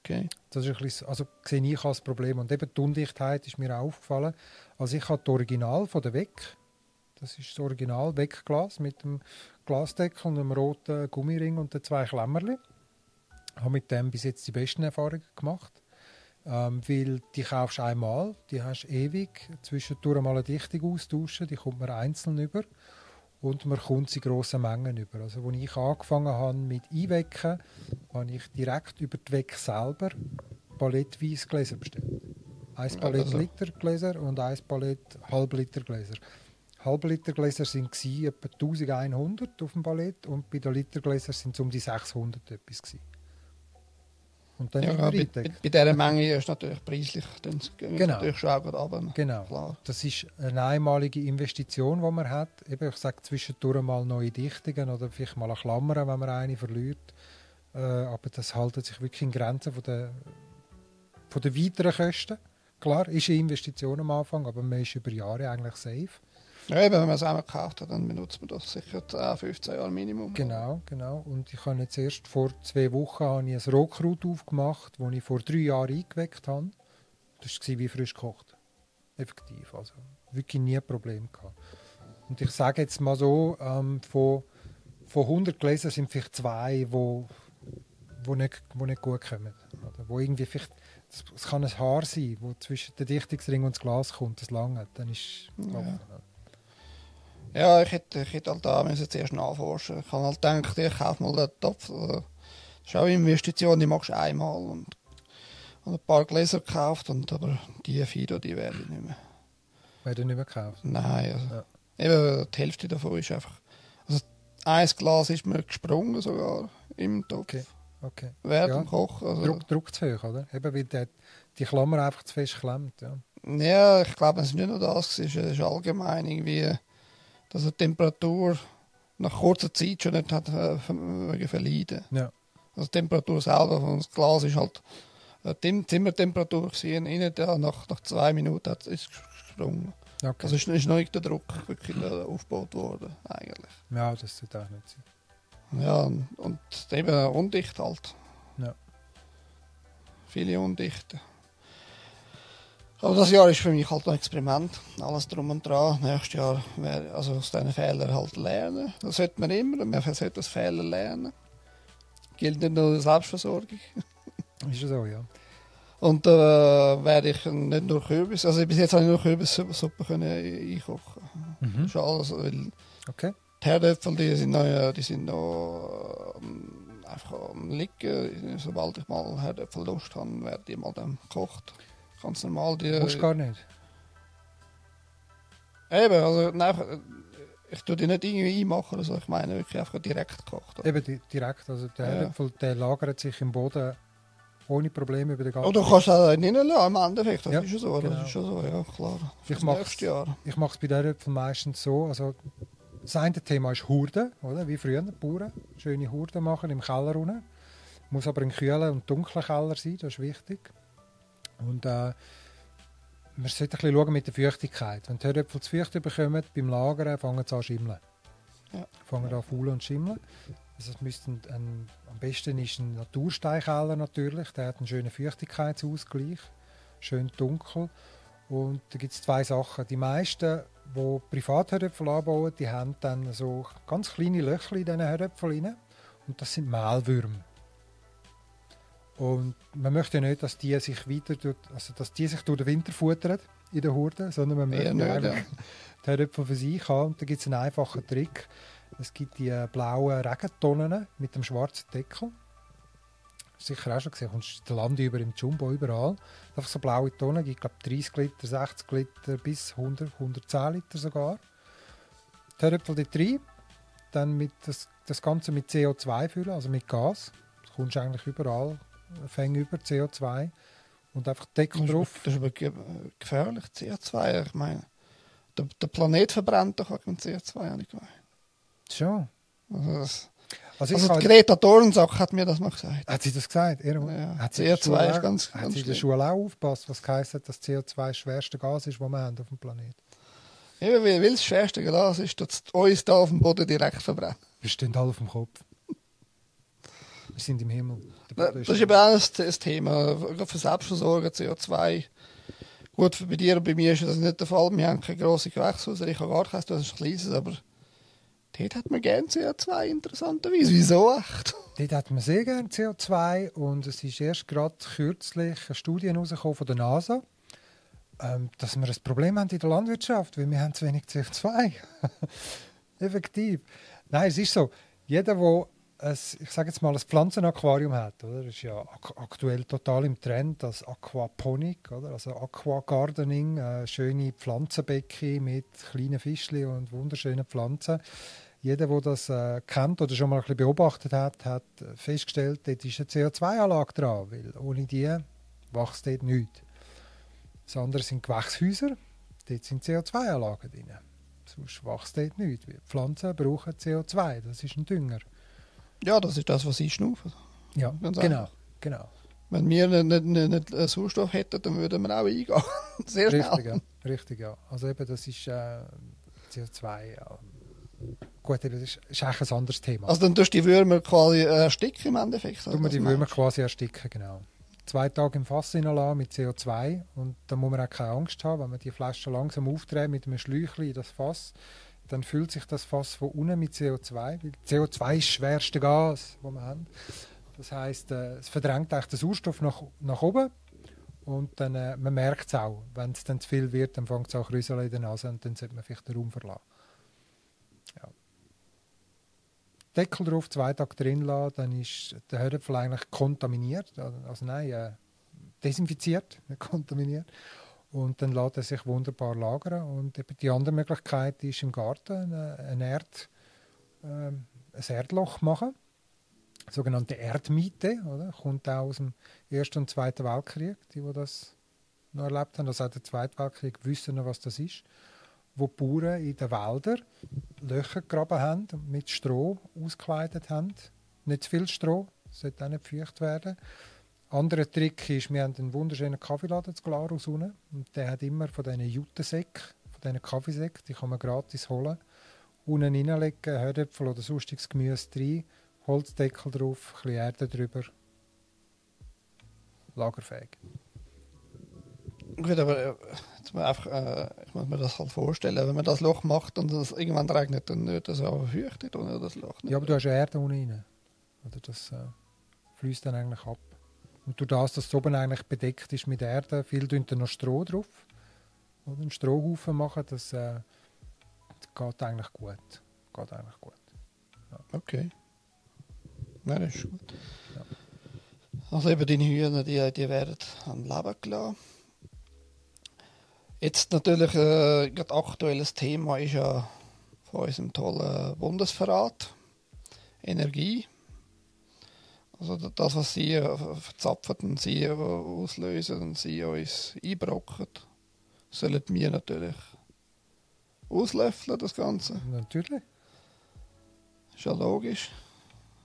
Speaker 1: Okay.
Speaker 2: Das ist ein bisschen, also sehe ich als Problem. Und eben die Undichtheit ist mir auch aufgefallen. Also ich habe das Original von der Weg. Das ist das Original Wegglas mit dem Glasdeckel und einem roten Gummiring und den zwei Klemmerli. Ich habe mit dem bis jetzt die besten Erfahrungen gemacht. Ähm, weil die kaufst du einmal, die hast du ewig, zwischendurch mal eine Dichtung austauschen, die kommt man einzeln über und man kommt sie grossen Mengen über. Also als ich angefangen habe mit Einwecken, habe ich direkt über die Weg selber Palettweise Gläser bestellt. Ein Palett
Speaker 1: also-
Speaker 2: Liter Gläser und ein Palett Halbliter Gläser. Halbliter Gläser waren etwa 1100 auf dem Palett und bei den Liter Gläsern sind es um die 600 etwas. Gewesen. Und dann
Speaker 1: Ja, bei, bei, bei dieser Menge ist natürlich preislich dann
Speaker 2: Genau.
Speaker 1: natürlich schon auch runter.
Speaker 2: Genau.
Speaker 1: Klar.
Speaker 2: Das ist eine einmalige Investition, die man hat. Eben, ich sage zwischendurch mal neue Dichtungen oder vielleicht mal eine Klammer, wenn man eine verliert. Äh, aber das haltet sich wirklich in Grenzen von der, von der weiteren Kosten. Klar, ist eine Investition am Anfang, aber man ist über Jahre eigentlich safe.
Speaker 1: Ja, eben, wenn man es einmal gekauft hat, dann benutzt man das sicher 10, 15 Jahre Minimum.
Speaker 2: Genau, genau. Und ich habe jetzt erst vor zwei Wochen habe ich ein Rohkraut aufgemacht, das ich vor drei Jahren eingeweckt habe. Das war wie frisch gekocht. Effektiv. Also wirklich nie ein Problem gehabt. Und ich sage jetzt mal so, ähm, von, von 100 Gläsern sind vielleicht zwei, wo, wo, nicht, wo nicht gut kommen. Oder wo irgendwie vielleicht, es kann ein Haar sein, wo zwischen den Dichtungsring und das Glas kommt, das lange. Dann ist
Speaker 1: Ja. Ja, ich hätte, ich hätte halt da müssen zuerst nachforschen. Ich habe halt gedacht, ich kaufe mal den Topf. Das ist auch eine Investition, die machst du einmal. Und, und ein paar Gläser gekauft, und, aber die Fido, die werde ich nicht mehr.
Speaker 2: Werden nicht mehr gekauft.
Speaker 1: Nein, also,
Speaker 2: Ja.
Speaker 1: eben die Hälfte davon ist einfach... Also ein Glas ist mir gesprungen sogar im Topf.
Speaker 2: Okay. Okay.
Speaker 1: Während
Speaker 2: Ja.
Speaker 1: dem Kochen. Also,
Speaker 2: Druck, Druck zu hoch, oder? Eben, weil der, die Klammer einfach zu fest klemmt. Ja.
Speaker 1: Ja, ich glaube, es ist nicht nur das, es ist, es ist allgemein irgendwie, dass die Temperatur nach kurzer Zeit schon nicht hat äh, verleiden.
Speaker 2: Ja.
Speaker 1: Also die Temperatur selber von das Glas ist halt äh, Tim- Zimmertemperatur gewesen, innen da nach, nach zwei Minuten hat es gesprungen.
Speaker 2: Okay.
Speaker 1: Also ist, ist noch nicht der Druck wirklich äh, aufgebaut worden eigentlich.
Speaker 2: ja, das sollte auch nicht sein.
Speaker 1: Ja, und, eben undicht halt.
Speaker 2: Ja.
Speaker 1: Viele undichte. Aber das Jahr ist für mich halt ein Experiment. Alles drum und dran. Nächstes Jahr wär, also aus diesen Fehlern halt lernen. Das sollte man immer. Man sollte aus Fehlern lernen. Gilt nicht nur Selbstversorgung.
Speaker 2: Ist so, ja.
Speaker 1: Und da äh, werde ich nicht nur Kürbis, also bis jetzt habe ich nur Kürbissuppe können einkochen. Das
Speaker 2: Mhm.
Speaker 1: ist alles, weil
Speaker 2: Okay.
Speaker 1: Herdöpfel, die sind noch, äh, die sind noch ähm, einfach am liegen. Sobald ich mal Herdöpfel Lust habe, werden die mal dann gekocht. Ganz normal. Die,
Speaker 2: Musst gar nicht.
Speaker 1: Eben, also nein, ich tue die nicht irgendwie einmachen oder so. Ich meine wirklich einfach direkt gekocht.
Speaker 2: Eben di- direkt. Also der
Speaker 1: Ja.
Speaker 2: Herdöpfel, der lagert sich im Boden ohne Probleme über den ganzen
Speaker 1: Oder du kannst auch nicht lassen, am Endeffekt. Das
Speaker 2: Ja,
Speaker 1: ist ja so,
Speaker 2: genau.
Speaker 1: das ist schon so, ja klar.
Speaker 2: Ich. Ich mache es bei den Herdöpfeln meistens so. Also das eine Thema ist Hurden, oder? Wie früher, die Bauern. Schöne Hurden machen im Keller unten. Muss aber ein kühler und dunkler Keller sein, das ist wichtig. Und äh, man sollte ein bisschen schauen mit der Feuchtigkeit. Wenn die Herdöpfel zu feucht bekommen, beim Lagern fangen sie an zu schimmeln.
Speaker 1: Ja.
Speaker 2: Fangen an zu faulen und schimmeln. Also es müsste ein, ein, am besten ist ein Natursteinkeller natürlich. Der hat einen schönen Feuchtigkeitsausgleich. Schön dunkel. Und da gibt es zwei Sachen. Die meisten, die Privatherdöpfel anbauen, die haben dann so ganz kleine Löcher in diesen Herdöpfeln rein. Und das sind Mehlwürmer. Und man möchte ja nicht, dass die sich weiter durch, also dass die sich durch den Winter futtern in der Hurde, sondern man möchte
Speaker 1: ja.
Speaker 2: eigentlich die Herdöpfel für sich haben. Und da gibt es einen einfachen Trick. Es gibt die äh, blauen Regentonnen mit dem schwarzen Deckel. Sicher auch schon gesehen, kommst den Land über im Jumbo überall. Einfach so blaue Tonnen, gibt glaube 30 Liter, 60 Liter bis 100, 110 Liter sogar. Die Höröpfel dort rein, dann mit das, das Ganze mit CO2 füllen, also mit Gas. Das kommst du eigentlich überall, fängt über CO2 und einfach Deckel drauf.
Speaker 1: das ist aber ge gefährlich, CO2. Ich meine, der, der Planet verbrennt doch wegen CO2, habe ich gemeint.
Speaker 2: Schon.
Speaker 1: Also, das,
Speaker 2: Also, ich
Speaker 1: also die Greta Thunberg hat mir das mal gesagt.
Speaker 2: Hat sie das gesagt? Ihr,
Speaker 1: Ja,
Speaker 2: hat sie in der
Speaker 1: CO2
Speaker 2: Schule
Speaker 1: ist
Speaker 2: auch-
Speaker 1: ganz-
Speaker 2: Hat
Speaker 1: ganz
Speaker 2: sie in der. Schule auch aufgepasst, was heisst, dass CO2 das schwerste Gas ist, das wir haben auf dem Planeten?
Speaker 1: Eben, weil, weil das schwerste Glas ist, dass uns da auf dem Boden direkt verbrennt.
Speaker 2: Wir stehen alle auf dem Kopf. Wir sind im Himmel.
Speaker 1: Das ist eben auch ein, ein Thema. Für Selbstversorgung, CO2. Gut, bei dir und bei mir ist das nicht der Fall. Wir haben keine grosse Gewächshäuser. Ich habe gar keins, du hast ein kleines, aber dort hat man gerne CO2, interessanterweise. Wieso echt?
Speaker 2: Dort hat man sehr gerne CO2 und es ist erst gerade kürzlich eine Studie herausgekommen von der NASA, ähm, dass wir ein Problem haben in der Landwirtschaft, weil wir haben zu wenig CO2. Effektiv. Nein, es ist so. Jeder, der ein, ich sage jetzt mal, ein Pflanzenaquarium hat, oder? Ist ja ak aktuell total im Trend, das Aquaponik, oder? Also Aquagardening, äh, schöne Pflanzenbecken mit kleinen Fischchen und wunderschönen Pflanzen. Jeder, der das äh, kennt oder schon mal ein bisschen beobachtet hat, hat festgestellt, dort ist eine CO2-Anlage dran, weil ohne die wächst dort nichts. Das andere sind Gewächshäuser, dort sind CO2-Anlagen drin. Sonst wächst dort nichts. Pflanzen brauchen CO2, das ist ein Dünger.
Speaker 1: Ja, das ist das, was ich schnaufe.
Speaker 2: Ja,
Speaker 1: Ganz
Speaker 2: genau,
Speaker 1: einfach.
Speaker 2: genau.
Speaker 1: Wenn wir nicht, nicht, nicht, Sauerstoff hätten, dann würden wir auch eingehen. Sehr schnell.
Speaker 2: Richtig, ja. Richtig, ja. Also eben, das ist äh, CO2, ja. Gut, das ist, ist eigentlich ein anderes Thema.
Speaker 1: Also dann tust du die Würmer quasi äh, ersticken im Endeffekt.
Speaker 2: Tun wir die Würmer quasi ersticken, genau. Zwei Tage im Fass hineinlassen mit CO2 und dann muss man auch keine Angst haben, wenn man die Flasche langsam aufdreht mit einem Schläuchchen in das Fass, dann füllt sich das Fass von unten mit CO2, weil CO2 ist das schwerste Gas, das wir haben. Das heißt, äh, es verdrängt eigentlich den Sauerstoff nach, nach oben und dann, äh, man merkt es auch, wenn es dann zu viel wird, dann fängt es auch Rüsseln in der Nase und dann sollte man vielleicht den Raum verlassen. Ja. Deckel drauf, zwei Tage drin lassen, dann ist der Hörapfel eigentlich kontaminiert, also, nein, äh, desinfiziert, nicht kontaminiert. Und dann lässt er sich wunderbar lagern. Und eben die andere Möglichkeit ist im Garten eine, eine Erd, ähm, ein Erdloch machen. Sogenannte Erdmiete, oder? Kommt auch aus dem Ersten und Zweiten Weltkrieg, die, die das noch erlebt haben. Also auch der Zweite Weltkrieg wissen noch, was das ist. Wo die Bauern in den Wäldern Löcher gegraben haben und mit Stroh ausgekleidet haben. Nicht zu viel Stroh, sollte auch nicht feucht werden. Anderer Trick ist, wir haben einen wunderschönen Kaffeeladen zu Glarus unten. Und der hat immer von diesen Jutensäcken, von diesen Kaffeesäcken, die kann man gratis holen. Unten reinlegen, Herdöpfel oder sonstiges Gemüse rein, Holzdeckel drauf, ein bisschen Erde drüber. Lagerfähig.
Speaker 1: Gut, aber äh, jetzt mal einfach, äh, ich muss mir das halt vorstellen, wenn man das Loch macht und es irgendwann regnet, dann wird das auch feuchtet oder das Loch nicht.
Speaker 2: Ja, aber du hast ja Erde unten rein. Oder das äh, fließt dann eigentlich ab. Und durch das, dass es oben eigentlich bedeckt ist mit Erde, viel tun noch Stroh drauf. Oder einen Strohhaufen machen, das, äh, das geht eigentlich gut. Geht eigentlich gut.
Speaker 1: Okay. Nein, das ist gut.
Speaker 2: Ja.
Speaker 1: Also eben deine Hühner, die, die werden am Leben gelassen. Jetzt natürlich, äh, gerade aktuelles Thema ist ja von unserem tollen Bundesverrat. Energie. Also das, was sie äh, verzapfen und sie äh, auslösen und sie uns einbrocken, sollen wir natürlich auslöffeln, das Ganze.
Speaker 2: Natürlich.
Speaker 1: Ist ja logisch.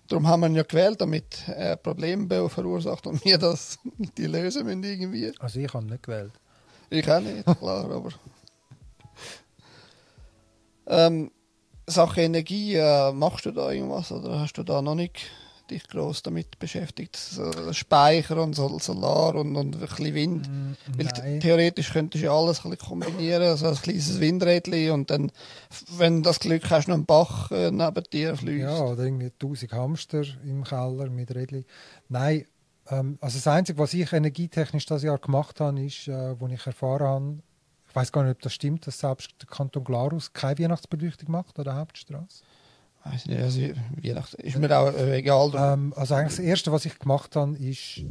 Speaker 1: Darum haben wir ihn ja gewählt, damit er Probleme verursacht und wir das, die lösen müssen irgendwie.
Speaker 2: Also ich habe nicht gewählt.
Speaker 1: Ich auch nicht, klar, aber... Ähm, Sache Energie, äh, machst du da irgendwas oder hast du da noch nicht dich groß damit beschäftigt? So, Speicher und Sol Solar und, und ein bisschen Wind?
Speaker 2: Mm,
Speaker 1: Weil
Speaker 2: Nein.
Speaker 1: theoretisch könntest du ja alles ein bisschen kombinieren, also ein kleines Windrädchen und dann, wenn du das Glück hast, noch ein Bach äh, neben dir fließt.
Speaker 2: Ja, oder irgendwie 1000 Hamster im Keller mit Rädchen. Nein, ähm, also das Einzige, was ich energietechnisch das Jahr gemacht habe, ist, äh, wo ich erfahren habe, ich weiß gar nicht, ob das stimmt, dass selbst der Kanton Glarus keine Weihnachtsbeleuchtung macht an der Hauptstraße.
Speaker 1: Weiß nicht, also Weihnachten ist mir auch äh, egal.
Speaker 2: Ähm, also eigentlich das Erste, was ich gemacht habe, ist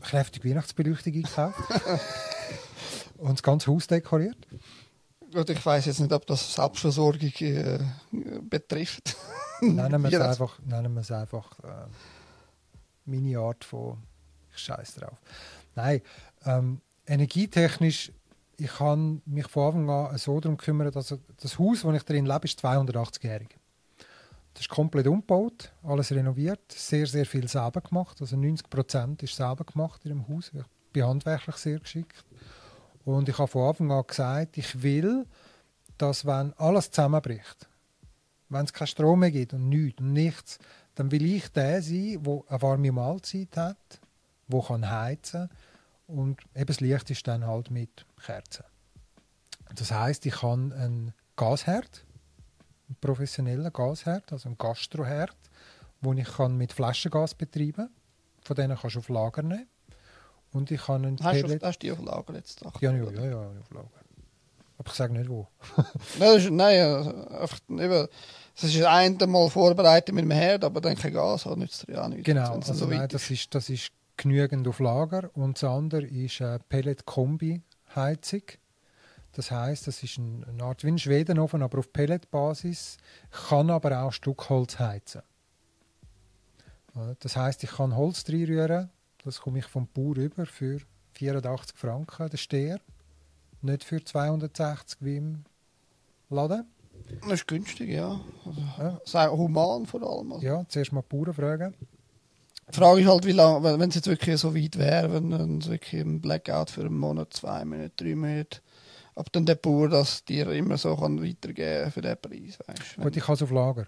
Speaker 2: kräftig Weihnachtsbeleuchtung gekauft und das ganze Haus dekoriert.
Speaker 1: Gut, ich weiß jetzt nicht, ob das Selbstversorgung äh, betrifft.
Speaker 2: Nennen wir es einfach, nennen wir es einfach äh, meine Art von ich scheiß drauf. Nein, ähm, energietechnisch, ich kann mich von Anfang an so darum kümmern, dass das Haus, wo ich drin lebe, ist 280-jährig. Das ist komplett umgebaut, alles renoviert, sehr, sehr viel selber gemacht. Also 90 Prozent ist selber gemacht in dem Haus. Ich bin handwerklich sehr geschickt. Und ich habe von Anfang an gesagt, ich will, dass wenn alles zusammenbricht, wenn es keinen Strom mehr gibt und nichts und nichts, dann will ich der sein, der eine warme Mahlzeit hat, der kann heizen und eben das Licht ist dann halt mit Kerzen. Das heißt, ich habe einen Gasherd, einen professionellen Gasherd, also einen Gastroherd, wo ich kann mit Flaschengas betreiben Von denen kannst du auf Lager nehmen. Und ich kann einen
Speaker 1: Hast du,
Speaker 2: Pellet...
Speaker 1: hast du die auf Lager jetzt? Ach,
Speaker 2: Ja, ja, ja, ja, auf Lager. Aber ich sage nicht wo.
Speaker 1: Nein, das ist, nein also einfach, eben, es ist ein Mal vorbereitet mit dem Herd, aber dann kein Gas hat, nützt dir ja auch nichts.
Speaker 2: Genau, also
Speaker 1: so
Speaker 2: nein, das, ist, das ist genügend auf Lager. Und das andere ist eine Pellet-Kombi-Heizung. Das heißt, das ist ein, eine Art wie ein Schwedenofen, aber auf Pelletbasis, kann aber auch Stückholz heizen. Oder? Das heißt, ich kann Holz reinrühren, das komme ich vom Bauer über für 84 Franken, der Steher. Nicht für 260 wie im Laden.
Speaker 1: Das ist günstig, ja. Also,
Speaker 2: Ja.
Speaker 1: Sehr human vor allem. Also.
Speaker 2: Ja, zuerst mal die Bauern fragen.
Speaker 1: Die Frage ist halt, wie lange, wenn es jetzt wirklich so weit wäre, wenn es wirklich ein Blackout für einen Monat, zwei Monate, drei Monate, ob dann der Bauer das dir immer so kann weitergeben für den Preis, weißt du?
Speaker 2: Gut, ich habe es auf Lager.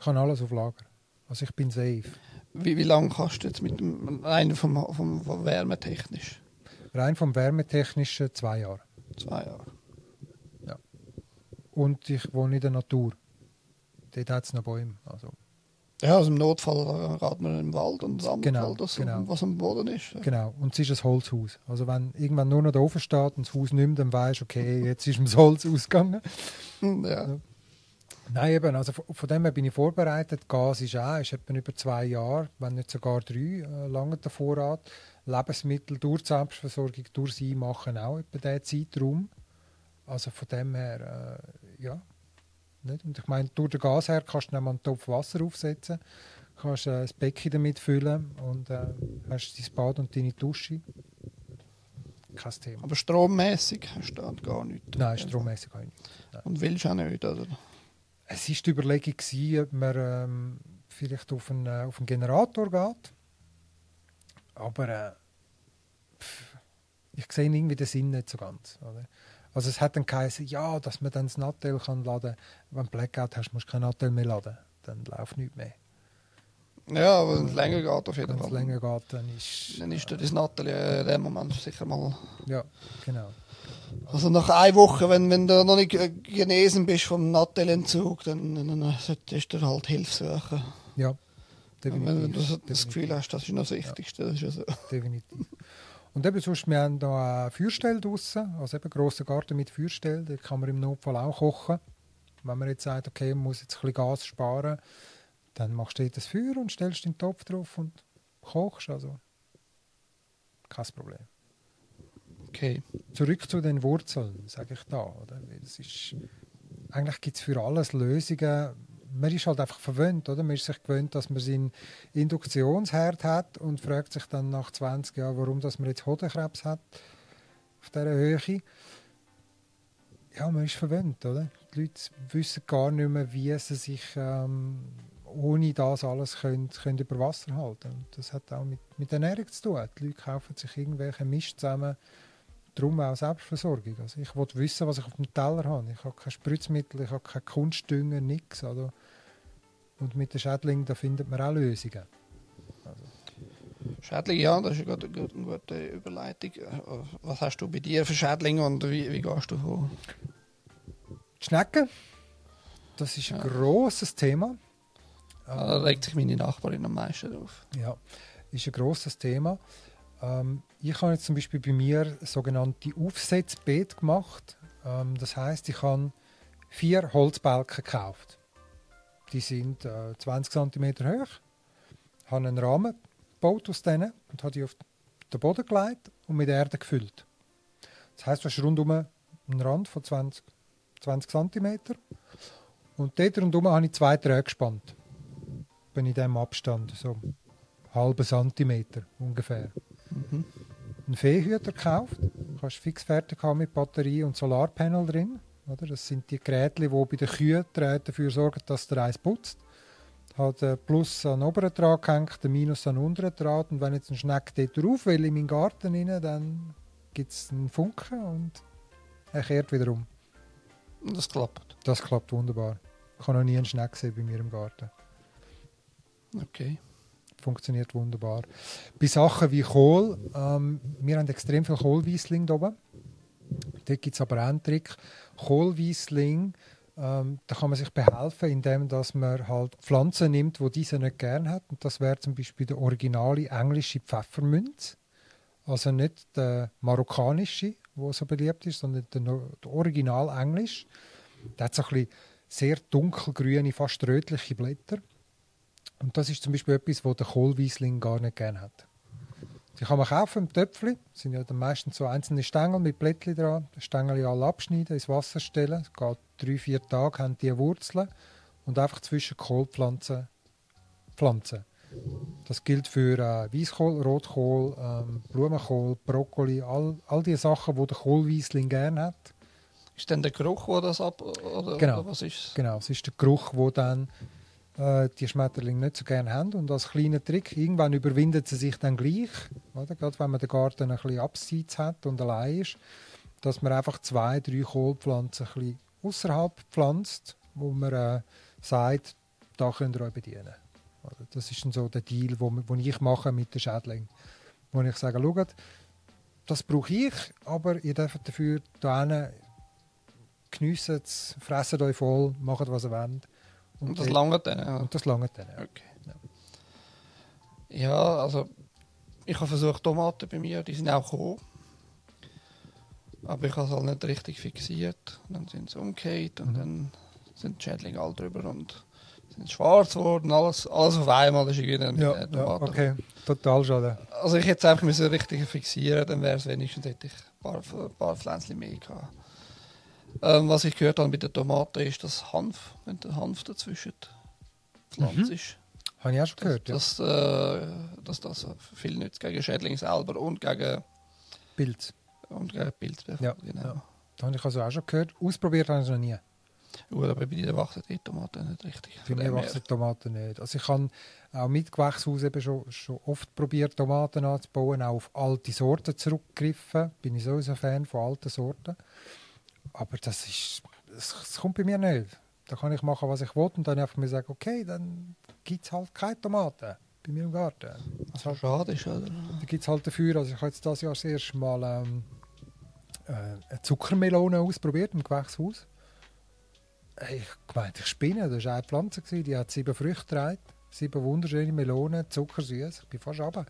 Speaker 2: Ich habe alles auf Lager. Also ich bin safe.
Speaker 1: Wie, wie lange kannst du jetzt mit dem, rein vom, vom, vom Wärmetechnisch?
Speaker 2: Rein vom Wärmetechnischen zwei Jahre.
Speaker 1: Zwei Jahre.
Speaker 2: Und ich wohne in der Natur. Dort hat es noch Bäume. Also,
Speaker 1: Ja, also im Notfall äh, geht man im Wald und sammelt
Speaker 2: Genau,
Speaker 1: halt das,
Speaker 2: genau.
Speaker 1: was am Boden ist.
Speaker 2: genau. Und es ist ein Holzhaus. Also wenn irgendwann nur noch der Ofen steht und das Haus mehr, dann weisst du, okay, jetzt ist das Holz ausgegangen.
Speaker 1: Hm, Ja.
Speaker 2: Ja. Nein, eben, also von, von dem her bin ich vorbereitet. Gas ist auch, ist etwa über zwei Jahre, wenn nicht sogar drei, äh, lange der Vorrat. Lebensmittel durch die Selbstversorgung, durch sie machen auch etwa diesen Zeitraum. Also von dem her, äh, ja. Nicht? Und ich meine, durch den Gas her kannst du dann mal einen Topf Wasser aufsetzen, kannst äh, das Becken damit füllen und äh, hast dein Bad und deine Dusche. Kein Thema.
Speaker 1: Aber strommäßig hast du gar nichts.
Speaker 2: Nein, strommäßig auch nicht.
Speaker 1: Und willst auch nicht, oder?
Speaker 2: Es war die Überlegung, gewesen, ob man ähm, vielleicht auf einen, äh, auf einen Generator geht. Aber äh, pff, ich sehe irgendwie den Sinn nicht so ganz. Oder? Also es hat dann geheißen, ja, dass man dann das Nattel kann laden kann. Wenn du Blackout hast, musst du kein Nattel mehr laden. Dann läuft nichts mehr.
Speaker 1: Ja, aber wenn es länger geht, auf jeden
Speaker 2: Wenn es
Speaker 1: Fall.
Speaker 2: länger geht, dann ist...
Speaker 1: Dann ist dir das Nathalie in dem Moment sicher mal.
Speaker 2: Ja, genau.
Speaker 1: Also nach einer Woche, wenn, wenn du noch nicht äh, genesen bist vom Nattelentzug, dann, dann, solltest du halt Hilfe suchen.
Speaker 2: Ja, definitiv.
Speaker 1: wenn du das
Speaker 2: definitiv.
Speaker 1: Gefühl hast, das ist noch das Wichtigste. Das ist ja so.
Speaker 2: definitiv. Und eben sonst, wir haben da eine Feuerstelle draussen, also eben einen grossen Garten mit Feuerstelle, da kann man im Notfall auch kochen. Wenn man jetzt sagt, okay, man muss jetzt ein bisschen Gas sparen, dann machst du dort das Feuer und stellst den Topf drauf und kochst, also kein Problem.
Speaker 1: Okay.
Speaker 2: Zurück zu den Wurzeln, sage ich da. Oder? Es ist, eigentlich gibt es für alles Lösungen. Man ist halt einfach verwöhnt, oder? Man ist sich gewöhnt, dass man seinen Induktionsherd hat und fragt sich dann nach 20 Jahren, warum dass man jetzt Hodenkrebs hat auf dieser Höhe. Ja, man ist verwöhnt, oder? Die Leute wissen gar nicht mehr, wie sie sich ähm, ohne das alles können, können über Wasser halten Und Das hat auch mit, mit Ernährung zu tun. Die Leute kaufen sich irgendwelche Misch zusammen, darum auch Selbstversorgung. Also ich will wissen, was ich auf dem Teller habe. Ich habe kein Spritzmittel, ich habe keine Kunstdünger, nichts. Also und mit den Schädlingen, da findet man auch Lösungen.
Speaker 1: Schädlinge, ja, das ist eine gute, gute, gute Überleitung. Was hast du bei dir für Schädlinge und wie, wie gehst du vor?
Speaker 2: Die Schnecken, das ist ein
Speaker 1: Ja.
Speaker 2: grosses Thema.
Speaker 1: Da regt sich meine Nachbarin am meisten auf.
Speaker 2: Ja, ist ein grosses Thema. Ähm, ich habe jetzt zum Beispiel bei mir sogenannte Aufsetzbeet gemacht. Ähm, das heißt, ich habe vier Holzbalken gekauft. Die sind äh, 20 cm hoch. Habe einen Rahmen gebaut aus denen und habe die auf den Boden gelegt und mit Erde gefüllt. Das heisst, du hast rundum einen Rand von 20, 20 cm. Und dort rundum habe ich zwei Träge gespannt. Bin in diesem Abstand, so einen halben Zentimeter ungefähr.
Speaker 1: Mhm.
Speaker 2: Einen Fehhüter gekauft. Hast fix fertig haben mit Batterie und Solarpanel drin. Oder? Das sind die Geräte, die bei den Kühen dafür sorgen, dass der Eis putzt. Hat einen Plus an den oberen Draht gehängt, einen Minus an den unteren Draht. Und wenn jetzt ein Schneck dort drauf will in meinen Garten rein, dann gibt es einen Funken und er kehrt wieder um.
Speaker 1: Das klappt.
Speaker 2: Das klappt wunderbar. Ich habe noch nie einen Schneck gesehen bei mir im Garten.
Speaker 1: Okay.
Speaker 2: Funktioniert wunderbar. Bei Sachen wie Kohl, ähm, wir haben extrem viel Kohlwiesling oben. Dort gibt es aber auch einen Trick. Kohlwiesling, ähm, da kann man sich behelfen, indem dass man halt Pflanzen nimmt, die diese nicht gern hat. Und das wäre zum Beispiel der originale englische Pfefferminz. Also nicht der marokkanische, der so beliebt ist, sondern der, der original englisch. Der hat so ein bisschen sehr dunkelgrüne, fast rötliche Blätter. Und das ist zum Beispiel etwas, was der Kohlwiesling gar nicht gerne hat. Die kann man kaufen im Töpfchen. Das sind ja dann meistens so einzelne Stängel mit Blättchen dran. Die Stängel alle abschneiden, ins Wasser stellen. Es geht drei, vier Tage, haben die Wurzeln. Und einfach zwischen Kohlpflanzen pflanzen. Das gilt für äh, Weißkohl, Rotkohl, ähm, Blumenkohl, Brokkoli, all, all die Sachen, die der Kohlwiesling gerne hat.
Speaker 1: Ist denn der Geruch, der das ab... Oder,
Speaker 2: Genau.
Speaker 1: oder was ist
Speaker 2: Genau, es ist der Geruch, wo dann äh, die Schmetterlinge nicht so gerne haben. Und als kleiner Trick, irgendwann überwindet sie sich dann gleich, oder? gerade wenn man den Garten ein bisschen abseits hat und allein ist, dass man einfach zwei, drei Kohlpflanzen ein bisschen außerhalb pflanzt, wo man äh, sagt, da könnt ihr euch bedienen. Oder? Das ist dann so der Deal, wo ich mache mit den Schädlingen. Wo ich sage, schaut, das brauche ich, aber ihr dürft dafür da geniessen es, fressen euch voll, macht was ihr wollt.
Speaker 1: Und das lange dann, ja.
Speaker 2: und das lange dann. Ja.
Speaker 1: Okay. Ja, also ich habe versucht, Tomaten bei mir, die sind auch gekommen. Aber ich habe es halt nicht richtig fixiert. Und dann sind sie umgekehrt und
Speaker 2: Mhm.
Speaker 1: dann sind die Schädlinge all drüber und sind schwarz geworden. Alles, alles auf einmal ist irgendwie dann mit
Speaker 2: Ja,
Speaker 1: den
Speaker 2: ja,
Speaker 1: Tomaten.
Speaker 2: okay. Total schade.
Speaker 1: Also ich hätte es einfach müssen richtig fixieren, dann wäre es wenigstens hätte ich ein paar, ein paar Pflänzchen mehr gehabt. Ähm, was ich gehört habe mit den Tomaten ist, dass Hanf, wenn der Hanf dazwischen pflanzt
Speaker 2: Mhm.
Speaker 1: ist,
Speaker 2: Habe ich auch schon gehört, ja.
Speaker 1: dass, äh, dass das viel nützt gegen Schädlinge selber und gegen,
Speaker 2: Pilz.
Speaker 1: und gegen Pilzbefall.
Speaker 2: Ja,
Speaker 1: genau.
Speaker 2: ja. Das habe ich also auch schon gehört. Ausprobiert habe ich es noch nie.
Speaker 1: Gut, aber bei dir wachsen die Tomaten nicht richtig.
Speaker 2: Bei mir wachsen die Tomaten nicht. Also ich habe auch mit Gewächshaus eben schon, schon oft probiert, Tomaten anzubauen, auch auf alte Sorten zurückgegriffen. Bin ich sowieso ein Fan von alten Sorten. Aber das ist, es, kommt bei mir nicht. Da kann ich machen, was ich will und dann einfach mir sagen, okay, dann gibt es halt keine Tomaten bei mir im Garten.
Speaker 1: Halt schade ist, oder?
Speaker 2: Da gibt es halt dafür, also ich habe jetzt dieses Jahr das erste Mal ähm, äh, eine Zuckermelone ausprobiert im Gewächshaus. Hey, Ich meinte, ich spinne, das war eine Pflanze, gewesen, die hat sieben Früchte getragen, sieben wunderschöne Melonen, zuckersüß. Ich bin fast runter.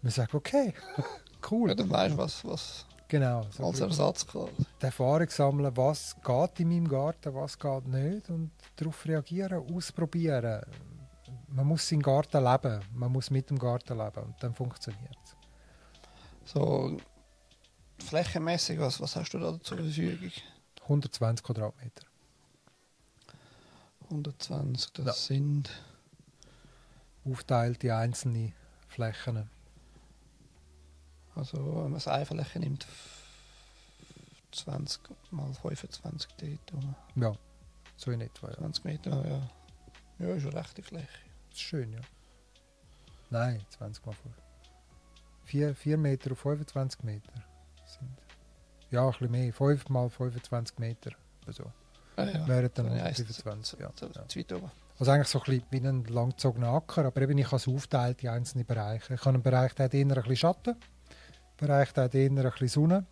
Speaker 2: Man sagt, okay, cool.
Speaker 1: Ja, dann weißt du, was, was
Speaker 2: Genau. So
Speaker 1: als Ersatz quasi.
Speaker 2: die Erfahrung sammeln, was geht in meinem Garten, was geht nicht und darauf reagieren, ausprobieren. Man muss seinen Garten leben, man muss mit dem Garten leben und dann funktioniert es.
Speaker 1: So flächenmäßig, was, was hast du da zur Verfügung?
Speaker 2: 120 Quadratmeter.
Speaker 1: 120, das
Speaker 2: Ja.
Speaker 1: sind
Speaker 2: aufteilt in einzelne Flächen.
Speaker 1: Also, wenn man das Einfaläche nimmt, 20 mal 25 dort, rum.
Speaker 2: Ja, so in etwa. Ja.
Speaker 1: 20 Meter, ja. Ja, ist eine rechte Fläche.
Speaker 2: Das ist schön, ja. Nein, 20 mal 5. 4, 4 Meter auf 25 Meter. Sind, ja, ein bisschen mehr. 5 mal 25 Meter. Also,
Speaker 1: Ah, ja.
Speaker 2: wären dann
Speaker 1: es
Speaker 2: 25. Ja, ja. Also eigentlich so ein bisschen wie ein langgezogener Acker, aber eben ich habe es aufteilt in einzelne Bereiche. Ich habe einen Bereich, der hat eher ein bisschen Schatten, einen Bereich, der hat eher ein bisschen Sonne.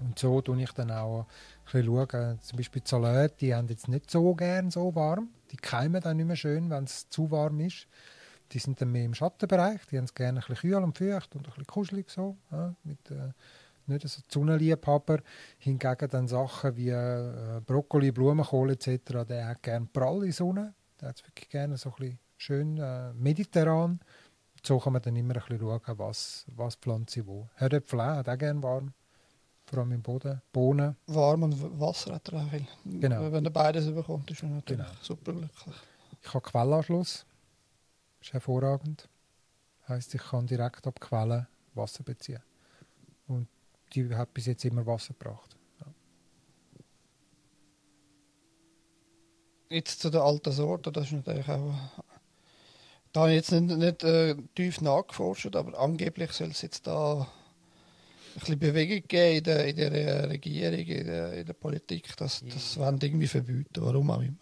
Speaker 2: Und so schaue ich dann auch ein bisschen. Zum Beispiel die Salate, die haben jetzt nicht so gern so warm. Die keimen dann nicht mehr schön, wenn es zu warm ist. Die sind dann mehr im Schattenbereich. Die haben es gerne ein bisschen kühl und feucht und ein bisschen kuschelig so. Ja, mit, äh, nicht so Sonnenliebhaber. Hingegen dann Sachen wie äh, Brokkoli, Blumenkohl etc., der hat gerne pralle Sonne. Der hat wirklich gerne so ein bisschen schön äh, mediterran. So kann man dann immer ein bisschen schauen, was, was pflanze ich wo. Herdöpfel hat auch gerne warm. Vor allem im Boden. Bohnen.
Speaker 1: Warm und Wasser hat er auch viel.
Speaker 2: Genau.
Speaker 1: Wenn er beides bekommt, ist er natürlich
Speaker 2: Genau.
Speaker 1: super glücklich.
Speaker 2: Ich habe Quellanschluss. ist hervorragend. Heißt, ich kann direkt ab Quellen Wasser beziehen. Und die hat bis jetzt immer Wasser gebracht. Ja.
Speaker 1: Jetzt zu den alten Sorten, das ist natürlich auch. Da habe ich jetzt nicht, nicht äh, tief nachgeforscht, aber angeblich soll es jetzt da ein bisschen Bewegung geben in der, in der äh, Regierung, in der, in der Politik, dass das wollen irgendwie verbieten, warum auch immer.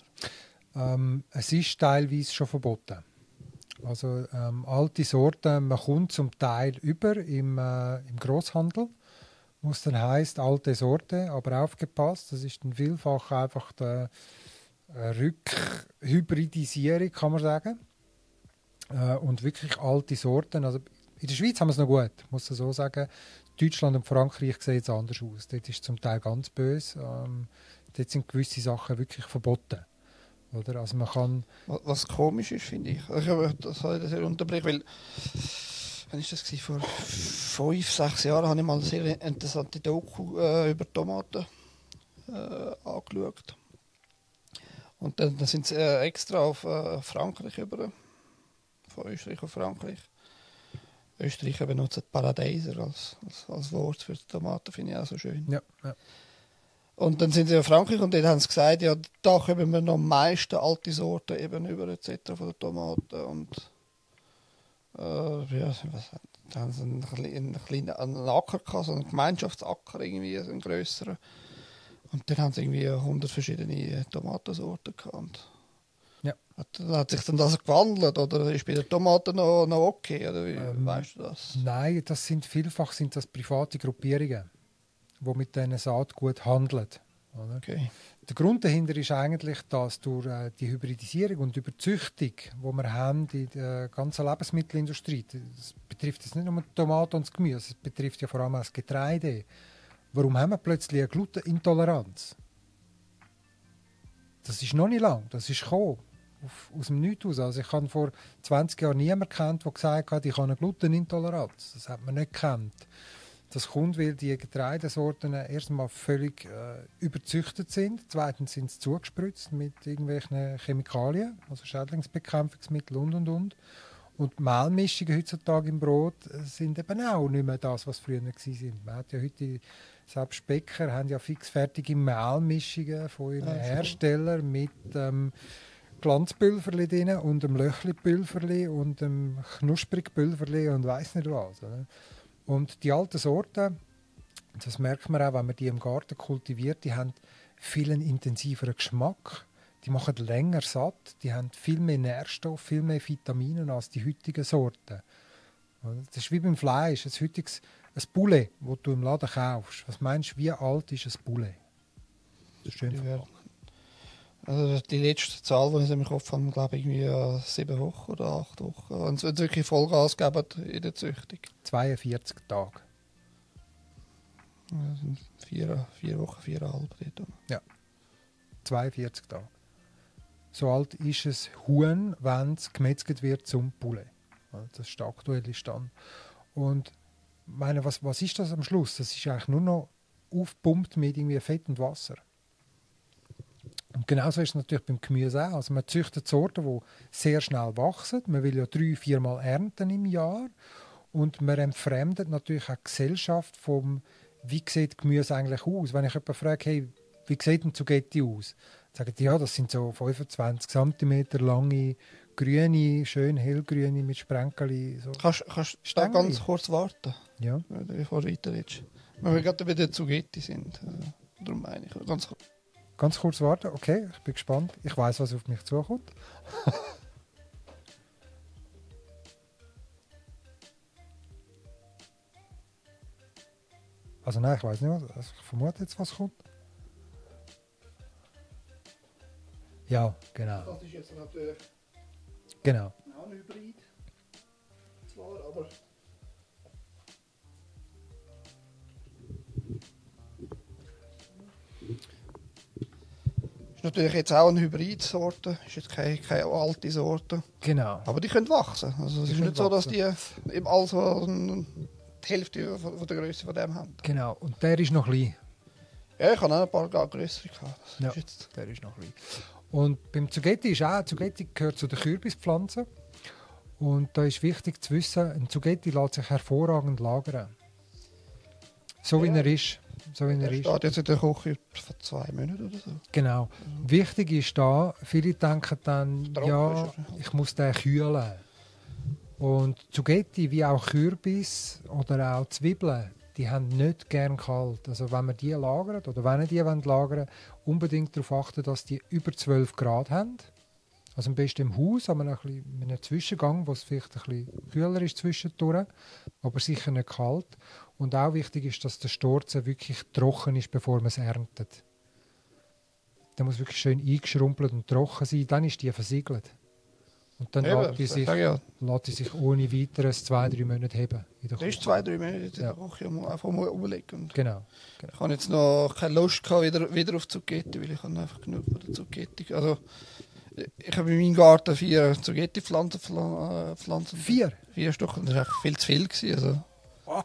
Speaker 2: Ähm, es ist teilweise schon verboten. Also ähm, alte Sorten, man kommt zum Teil über im, äh, im Großhandel, was dann heißt alte Sorte, aber aufgepasst, das ist dann vielfach einfach die äh, Rückhybridisierung, kann man sagen. Äh, und wirklich alte Sorten. Also in der Schweiz haben wir es noch gut, muss ich so sagen. Deutschland und Frankreich sehen es anders aus. Dort ist es zum Teil ganz böse. Ähm, dort sind gewisse Sachen wirklich verboten. Oder? Also man kann
Speaker 1: Was, komisch ist, finde ich. Ich habe das sehr unterbrechen, weil wann ist das gewesen? vor fünf, sechs Jahren habe ich mal eine sehr interessante Doku äh, über Tomaten äh, angeschaut. Und dann, dann sind sie äh, extra auf äh, Frankreich über, von Österreich auf Frankreich. Österreicher benutzt Paradeiser als, als, als Wort für Tomaten, finde ich auch so schön.
Speaker 2: ja, ja.
Speaker 1: Und dann sind sie in Frankreich und dort haben sie gesagt, ja, da kommen wir noch am meisten alte Sorten eben über etc. von den Tomaten und äh, ja, was, da haben sie einen, kleinen- einen kleinen einen Acker gehabt, so einen Gemeinschaftsacker irgendwie, so einen grösseren. Und dann haben sie irgendwie 100 verschiedene Tomatensorten gehabt. Hat, sich dann das gewandelt oder ist bei den Tomaten noch, noch okay? Oder wie
Speaker 2: Ähm,
Speaker 1: weißt du das?
Speaker 2: Nein, das sind vielfach sind das private Gruppierungen, die mit diesen Saatgut handeln. Oder?
Speaker 1: Okay.
Speaker 2: Der Grund dahinter ist eigentlich, dass durch äh, die Hybridisierung und Überzüchtung, die wir haben in der ganzen Lebensmittelindustrie, das betrifft jetzt nicht nur die Tomaten und das Gemüse, es betrifft ja vor allem auch das Getreide. Warum haben wir plötzlich eine Glutenintoleranz? Das ist noch nicht lang, das ist gekommen. Auf, aus dem Nichts aus. Also ich habe vor 20 Jahren niemanden kennt, der gesagt hat, ich habe eine Glutenintoleranz. Das hat man nicht gekannt. Das kommt, weil die Getreidesorten erstmal völlig äh, überzüchtet sind. Zweitens sind sie zugespritzt mit irgendwelchen Chemikalien, also Schädlingsbekämpfungsmittel und und und. Und die Mehlmischungen heutzutage im Brot sind eben auch nicht mehr das, was früher waren. Man hat ja heute, selbst Bäcker haben ja fixfertige Mehlmischungen von ihren
Speaker 1: Ah.
Speaker 2: Herstellern mit ähm, Glanzpülverli drin und einem Löchli-Pülverli und einem Knusprig-Pülverli und weiss nicht was. Oder? Und die alten Sorten, das merkt man auch, wenn man die im Garten kultiviert, die haben viel einen intensiveren Geschmack. Die machen länger satt, die haben viel mehr Nährstoffe, viel mehr Vitamine als die heutigen Sorten. Das ist wie beim Fleisch. Ein heutiges ein Poulet, das du im Laden kaufst. Was meinst du, wie alt ist ein Poulet? Das ist verpackt.
Speaker 1: Also die letzte Zahl, die ich im Kopf habe, glaube ich, irgendwie äh, sieben Wochen oder acht Wochen. Wenn sie wirklich Vollgas geben in der Züchtung.
Speaker 2: 42 Tage.
Speaker 1: Das sind vier, vier Wochen, viereinhalb. Dort.
Speaker 2: 42 Tage. So alt ist es Huhn, wenn es gemetzelt wird zum Poulet. Das ist der aktuelle Stand. Und meine, was, was ist das am Schluss? Das ist eigentlich nur noch aufgepumpt mit irgendwie Fett und Wasser. Und genauso ist es natürlich beim Gemüse auch. Also man züchtet Sorten, die sehr schnell wachsen. Man will ja drei, viermal ernten im Jahr. Und man entfremdet natürlich auch die Gesellschaft vom, wie sieht Gemüse eigentlich aus. Wenn ich jemanden frage, hey, wie sieht denn Zugetti aus? Dann sagen die, ja, das sind so 25 cm lange, grüne, schön hellgrüne mit Sprenkel. So.
Speaker 1: Kannst kannst du ganz kurz warten,
Speaker 2: Ja.
Speaker 1: bevor du weiterredest? Wenn wir gerade bei den Zugetti sind. Äh, darum meine ich. Ganz kurz.
Speaker 2: Ganz kurz warten, okay, ich bin gespannt. Ich weiß, was auf mich zukommt. also nein, ich weiß nicht, was. Also ich vermute jetzt, was kommt. Ja, genau,
Speaker 1: Das ist jetzt natürlich
Speaker 2: genau.
Speaker 1: auch ein Hybrid. Zwar, aber. Natürlich jetzt auch eine Hybridsorte, ist jetzt keine, keine alte Sorte.
Speaker 2: Genau.
Speaker 1: Aber die können wachsen. Also es
Speaker 2: Die
Speaker 1: ist nicht so, dass
Speaker 2: wachsen.
Speaker 1: die eben also die Hälfte von, der Größe von dem haben.
Speaker 2: Genau. Und der ist noch klein.
Speaker 1: Ja, ich habe auch ein paar größere gehabt.
Speaker 2: Ja.
Speaker 1: ist
Speaker 2: Der ist noch klein. Und beim Zugetti ist auch, Zugetti gehört zu den Kürbispflanzen. Und da ist wichtig zu wissen, ein Zugetti lässt sich hervorragend lagern. So wie
Speaker 1: Ja.
Speaker 2: er ist. So wie er ist.
Speaker 1: steht jetzt in der Küche vor zwei Monaten oder so.
Speaker 2: Genau. Wichtig ist da, viele denken dann,
Speaker 1: Trocken
Speaker 2: ja, ich muss den kühlen. Und Zugetti, wie auch Kürbis oder auch Zwiebeln, die haben nicht gern kalt. Also wenn man die lagert oder wenn ihr die lagern unbedingt darauf achten, dass die über 12 Grad haben. Also am besten im Haus, aber ein bisschen mit einem Zwischengang, wo es vielleicht ein bisschen kühler ist zwischendurch, aber sicher nicht kalt. Und auch wichtig ist, dass der Storzen wirklich trocken ist, bevor man es erntet. Der muss wirklich schön eingeschrumpelt und trocken sein, dann ist die versiegelt. Und dann
Speaker 1: Eben,
Speaker 2: lässt die
Speaker 1: ich
Speaker 2: sich,
Speaker 1: ja,
Speaker 2: lässt die sich ohne weiteres zwei, drei Monate heben. In der
Speaker 1: der ist zwei, drei Monate in
Speaker 2: Ja.
Speaker 1: der Küche einfach mal umlegen. Und
Speaker 2: Genau.
Speaker 1: ich habe jetzt noch keine Lust gehabt, wieder, wieder auf Zucchetti, weil ich habe einfach genug von der Zucchetti. Also ich habe in meinem Garten vier Zucchetti-Pflanzen pfla- äh, Pflanzen.
Speaker 2: Vier.
Speaker 1: Vier Stück. Das war viel zu viel. Gewesen, also.
Speaker 2: Ah.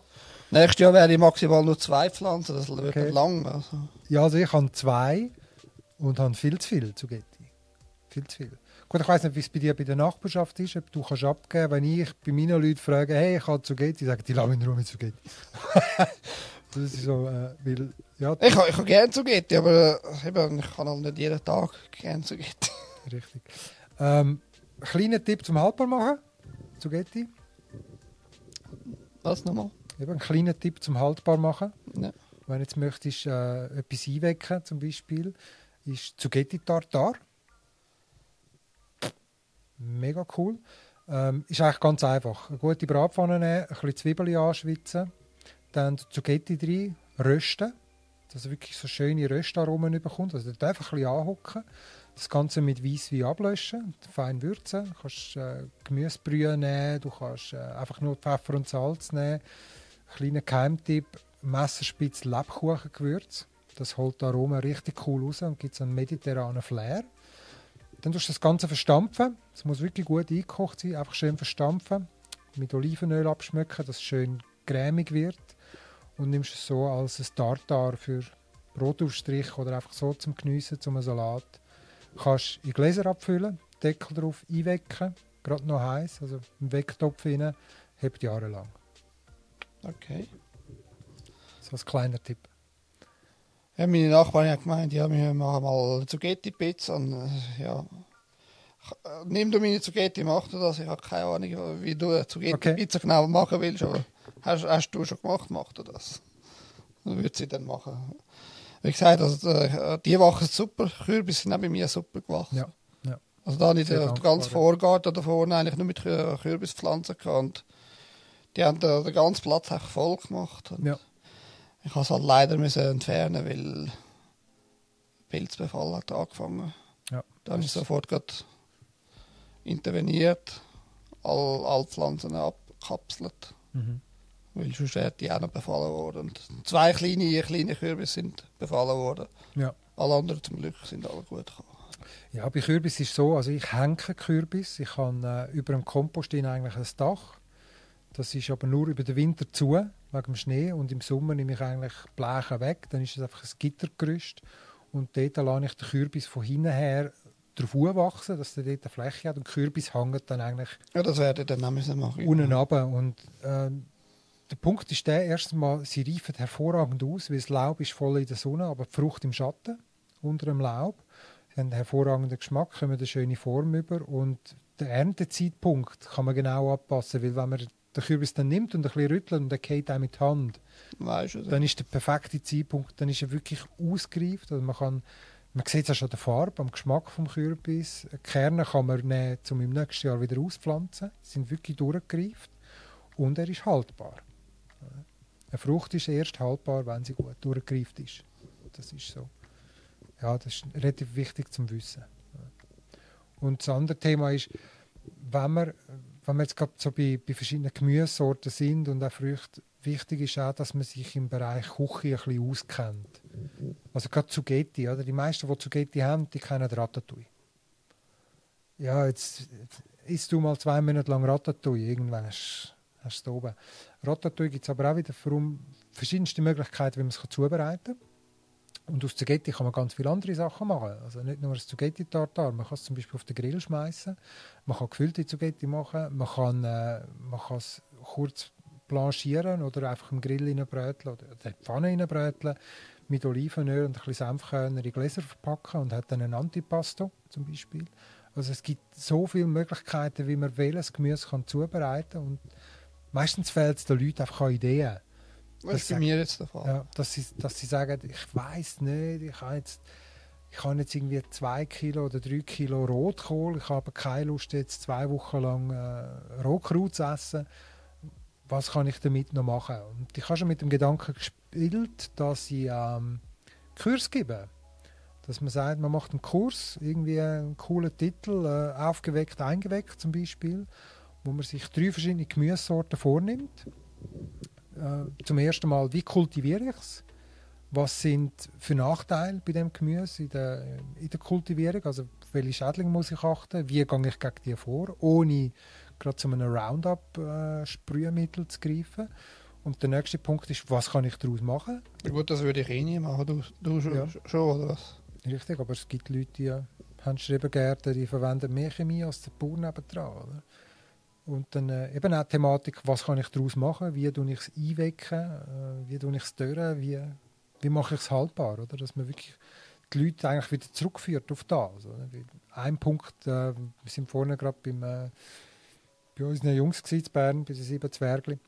Speaker 1: Nächstes Jahr werde ich maximal nur zwei Pflanzen. Das wird
Speaker 2: Okay.
Speaker 1: lang. Also.
Speaker 2: Ja, also ich habe zwei und habe viel zu viel Zugetti. Viel zu viel. Gut, ich weiß nicht, wie es bei dir bei der Nachbarschaft ist, ob du kannst abgeben Wenn ich bei meinen Leuten frage, hey, ich habe Zugetti, sagen die, lass mich in Ruhe mit Zugetti. das ist so, äh, weil, ja,
Speaker 1: Ich, ich habe gerne Zucchetti, aber äh, eben, ich kann halt nicht jeden Tag gerne Zucchetti.
Speaker 2: richtig. Ähm, kleiner Tipp zum Haltbar machen, Zugetti.
Speaker 1: Was nochmal?
Speaker 2: Eben ein kleiner Tipp zum Haltbar machen.
Speaker 1: Ja.
Speaker 2: Wenn du jetzt möchtest äh, etwas einwecken, zum Beispiel, ist Zugetti Tartar. Mega cool. Ähm, ist eigentlich ganz einfach. Eine gute Bratpfanne nehmen, ein bisschen Zwiebeln anschwitzen, dann Zugetti rein, rösten, dass er wirklich so schöne Röstaromen bekommt. Also dort einfach ein bisschen anhocken. Das Ganze mit Weisswein ablöschen, fein würzen. Du kannst äh, Gemüsebrühe nehmen, du kannst äh, einfach nur Pfeffer und Salz nehmen. Kleiner Geheimtipp, Messerspitz Lebkuchengewürz. Das holt die Aromen richtig cool raus und gibt so einen mediterranen Flair. Dann tust du das Ganze verstampfen. Es muss wirklich gut eingekocht sein. Einfach schön verstampfen. Mit Olivenöl abschmecken, dass es schön cremig wird. Und nimmst es so als ein Tartar für Brotaufstrich oder einfach so zum Geniessen, zum Salat. Kannst in Gläser abfüllen, Deckel drauf einwecken, gerade noch heiß, also im Wecktopf rein, hebt jahrelang.
Speaker 1: Okay.
Speaker 2: So als kleiner Tipp.
Speaker 1: Ja, meine Nachbarin hat gemeint, ja, wir machen mal Zucchetti-Pizza. Und, äh, ja. Nimm du meine Zucchetti, mach du das. Ich habe keine Ahnung, wie du eine Zucchetti-Pizza genau machen willst, aber hast, hast du schon gemacht, mach du das. Dann würde sie dann machen. Wie gesagt, also, äh, die wachsen super. Kürbis sind auch bei mir super gewachsen.
Speaker 2: Ja, ja.
Speaker 1: Also da habe ich den, ganzen. Vorgarten da vorne eigentlich nur mit Kür- Kürbispflanzen gehabt. Die haben den, den ganzen Platz echt voll gemacht. Und
Speaker 2: Ja.
Speaker 1: Ich habe es halt leider müssen entfernen, weil Pilzbefall hat angefangen.
Speaker 2: Ja.
Speaker 1: Dann habe ich sofort interveniert, all, all Pflanzen abkapselt,
Speaker 2: Mhm.
Speaker 1: weil sonst wäre die auch noch befallen worden. Und zwei kleine, kleine Kürbisse sind befallen worden.
Speaker 2: Ja.
Speaker 1: Alle anderen zum Glück sind alle gut gekommen.
Speaker 2: Ja, bei Kürbis ist es so, also ich hänge Kürbis. Ich habe äh, über dem Kompost hin eigentlich ein Dach. Das ist aber nur über den Winter zu, wegen dem Schnee. Und im Sommer nehme ich eigentlich Bleche weg. Dann ist es einfach ein Gittergerüst. Und dort lasse ich den Kürbis von hinten her drauf wachsen, dass der dort eine Fläche hat. Und der Kürbis hängt dann eigentlich
Speaker 1: Ja, das werde ich dann auch müssen machen.
Speaker 2: unten runter. Und ähm, der Punkt ist der, erstens mal, sie reifen hervorragend aus, weil das Laub ist voll in der Sonne, aber die Frucht im Schatten, unter dem Laub. Sie haben einen hervorragenden Geschmack, kommen eine schöne Form über und der Erntezeitpunkt kann man genau anpassen, weil wenn man den Kürbis dann nimmt und ein bisschen rüttelt und er geht auch mit der Hand,
Speaker 1: Weißt du,
Speaker 2: dann ist der perfekte Zeitpunkt, dann ist er wirklich ausgereift. Also man, kann, man sieht es ja schon an der Farbe, am Geschmack vom Kürbis. Die Kerne kann man nehmen, um im nächsten Jahr wieder auspflanzen. Sie sind wirklich durchgereift und er ist haltbar. Eine Frucht ist erst haltbar, wenn sie gut durchgereift ist. Das ist so. Ja, das ist relativ wichtig zum Wissen. Und das andere Thema ist, wenn wir, wenn wir jetzt gerade so bei, bei verschiedenen Gemüsesorten sind und auch Früchten, wichtig ist auch, dass man sich im Bereich Küche ein bisschen auskennt. Also gerade Zugetti, oder? Die meisten, die Zugetti haben, die kennen Ratatouille. Ja, jetzt, isst du mal zwei Monate lang Ratatouille, irgendwann hast, hast du es oben. Ratatouille gibt es aber auch wieder verschiedenste Möglichkeiten, wie man es zubereiten kann. Und aus Zugetti kann man ganz viele andere Sachen machen. Also nicht nur das Zugetti Tartar, man kann es zum Beispiel auf den Grill schmeißen, man kann gefüllte Zugetti machen, man kann, äh, man kann es kurz blanchieren oder einfach im Grill reinbröteln oder in die Pfanne reinbröteln mit Olivenöl und ein bisschen Senfkörner in Gläser verpacken und hat dann ein Antipasto zum Beispiel. Also es gibt so viele Möglichkeiten, wie man welches Gemüse kann zubereiten kann meistens fehlt es den Leuten einfach an Ideen.
Speaker 1: Das ist bei mir jetzt der Fall.
Speaker 2: Ja, dass, sie, dass sie sagen, ich weiß nicht, ich habe jetzt, ich habe jetzt irgendwie zwei Kilo oder drei Kilo Rotkohl, ich habe keine Lust, jetzt zwei Wochen lang äh, Rotkraut zu essen. Was kann ich damit noch machen? Und ich habe schon mit dem Gedanken gespielt, dass ich ähm, Kurs gebe. Dass man sagt, man macht einen Kurs, irgendwie einen coolen Titel, äh, aufgeweckt, eingeweckt zum Beispiel, wo man sich drei verschiedene Gemüsesorten vornimmt äh, zum ersten Mal, wie kultiviere ich es? Was sind für Nachteile bei dem Gemüse in der, in der Kultivierung? Also welche Schädlinge muss ich achten? Wie gehe ich gegen die vor, ohne gerade zu einem Roundup-Sprühmittel äh, zu greifen? Und der nächste Punkt ist, was kann ich daraus machen?
Speaker 1: Ja, gut, das würde ich eh nie machen. Du, du schon, ja. schon, oder was?
Speaker 2: Richtig, aber es gibt Leute, die haben Schrebergärten, die verwenden mehr Chemie als der Bauer nebendran. Oder? Und dann äh, eben auch die Thematik, was kann ich daraus machen, wie tue ich es einwecken, äh, wie tue ich es dörren, wie, wie mache ich es haltbar, oder? dass man wirklich die Leute eigentlich wieder zurückführt auf das. Oder? Ein Punkt, äh, wir sind vorne gerade äh, bei unseren Jungs in Bern, bei den sieben Zwergli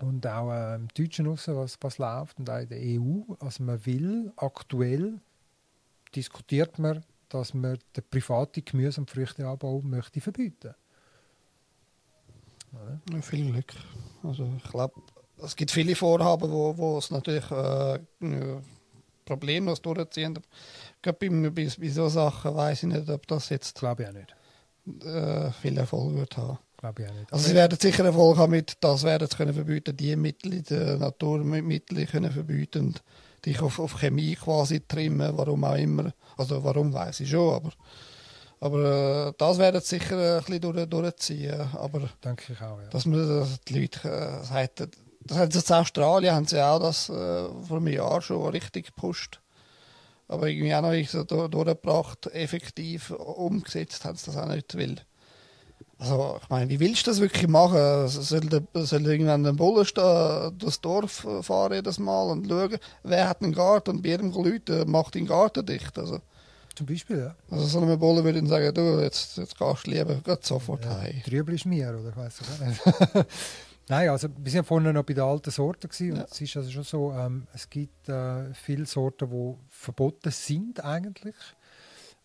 Speaker 2: und auch äh, im Deutschen raus, was, was läuft und auch in der EU. Also man will aktuell, diskutiert man, dass man den privaten Gemüse- und Früchteanbau möchte verbieten möchte.
Speaker 1: Ja, viel Glück. Also ich glaube, es gibt viele Vorhaben, wo, wo es natürlich äh, problemlos durchziehen. Gerade bei, bei, bei so Sachen weiß ich nicht, ob das jetzt
Speaker 2: glaube ich auch nicht.
Speaker 1: Äh, viel Erfolg wird haben.
Speaker 2: Glaube ich auch nicht.
Speaker 1: Also sie werden sicher Erfolg haben mit, das werden sie können verbieten, die Mittel in der Naturmittel können verbieten und dich auf, auf Chemie quasi trimmen, warum auch immer. Also warum weiß ich schon, aber aber äh, das werden sie sicher ein bisschen durch, durchziehen. Aber
Speaker 2: Denke ich auch, ja.
Speaker 1: Dass man dass die Leute äh, sagt, das haben sie in Australien haben sie auch das äh, vor einem Jahr schon richtig gepusht. Aber irgendwie auch noch nicht so durchgebracht, effektiv umgesetzt haben sie das auch nicht. Weil, also, ich meine, wie willst du das wirklich machen? Soll, der, soll irgendwann ein Bulle das Dorf fahren jedes Mal und schauen, wer hat einen Garten und bei jedem Leute macht den Garten dicht. Also,
Speaker 2: zum Beispiel, ja.
Speaker 1: Also so eine Bolle würde ich sagen, du, jetzt, jetzt gehst du lieber sofort ja, heim.
Speaker 2: Drüber ist mir, oder? Ich weiß nicht. Nein, also wir sind vorhin noch bei den alten Sorten gewesen, ja. und es ist also schon so, ähm, es gibt äh, viele Sorten, die verboten sind eigentlich.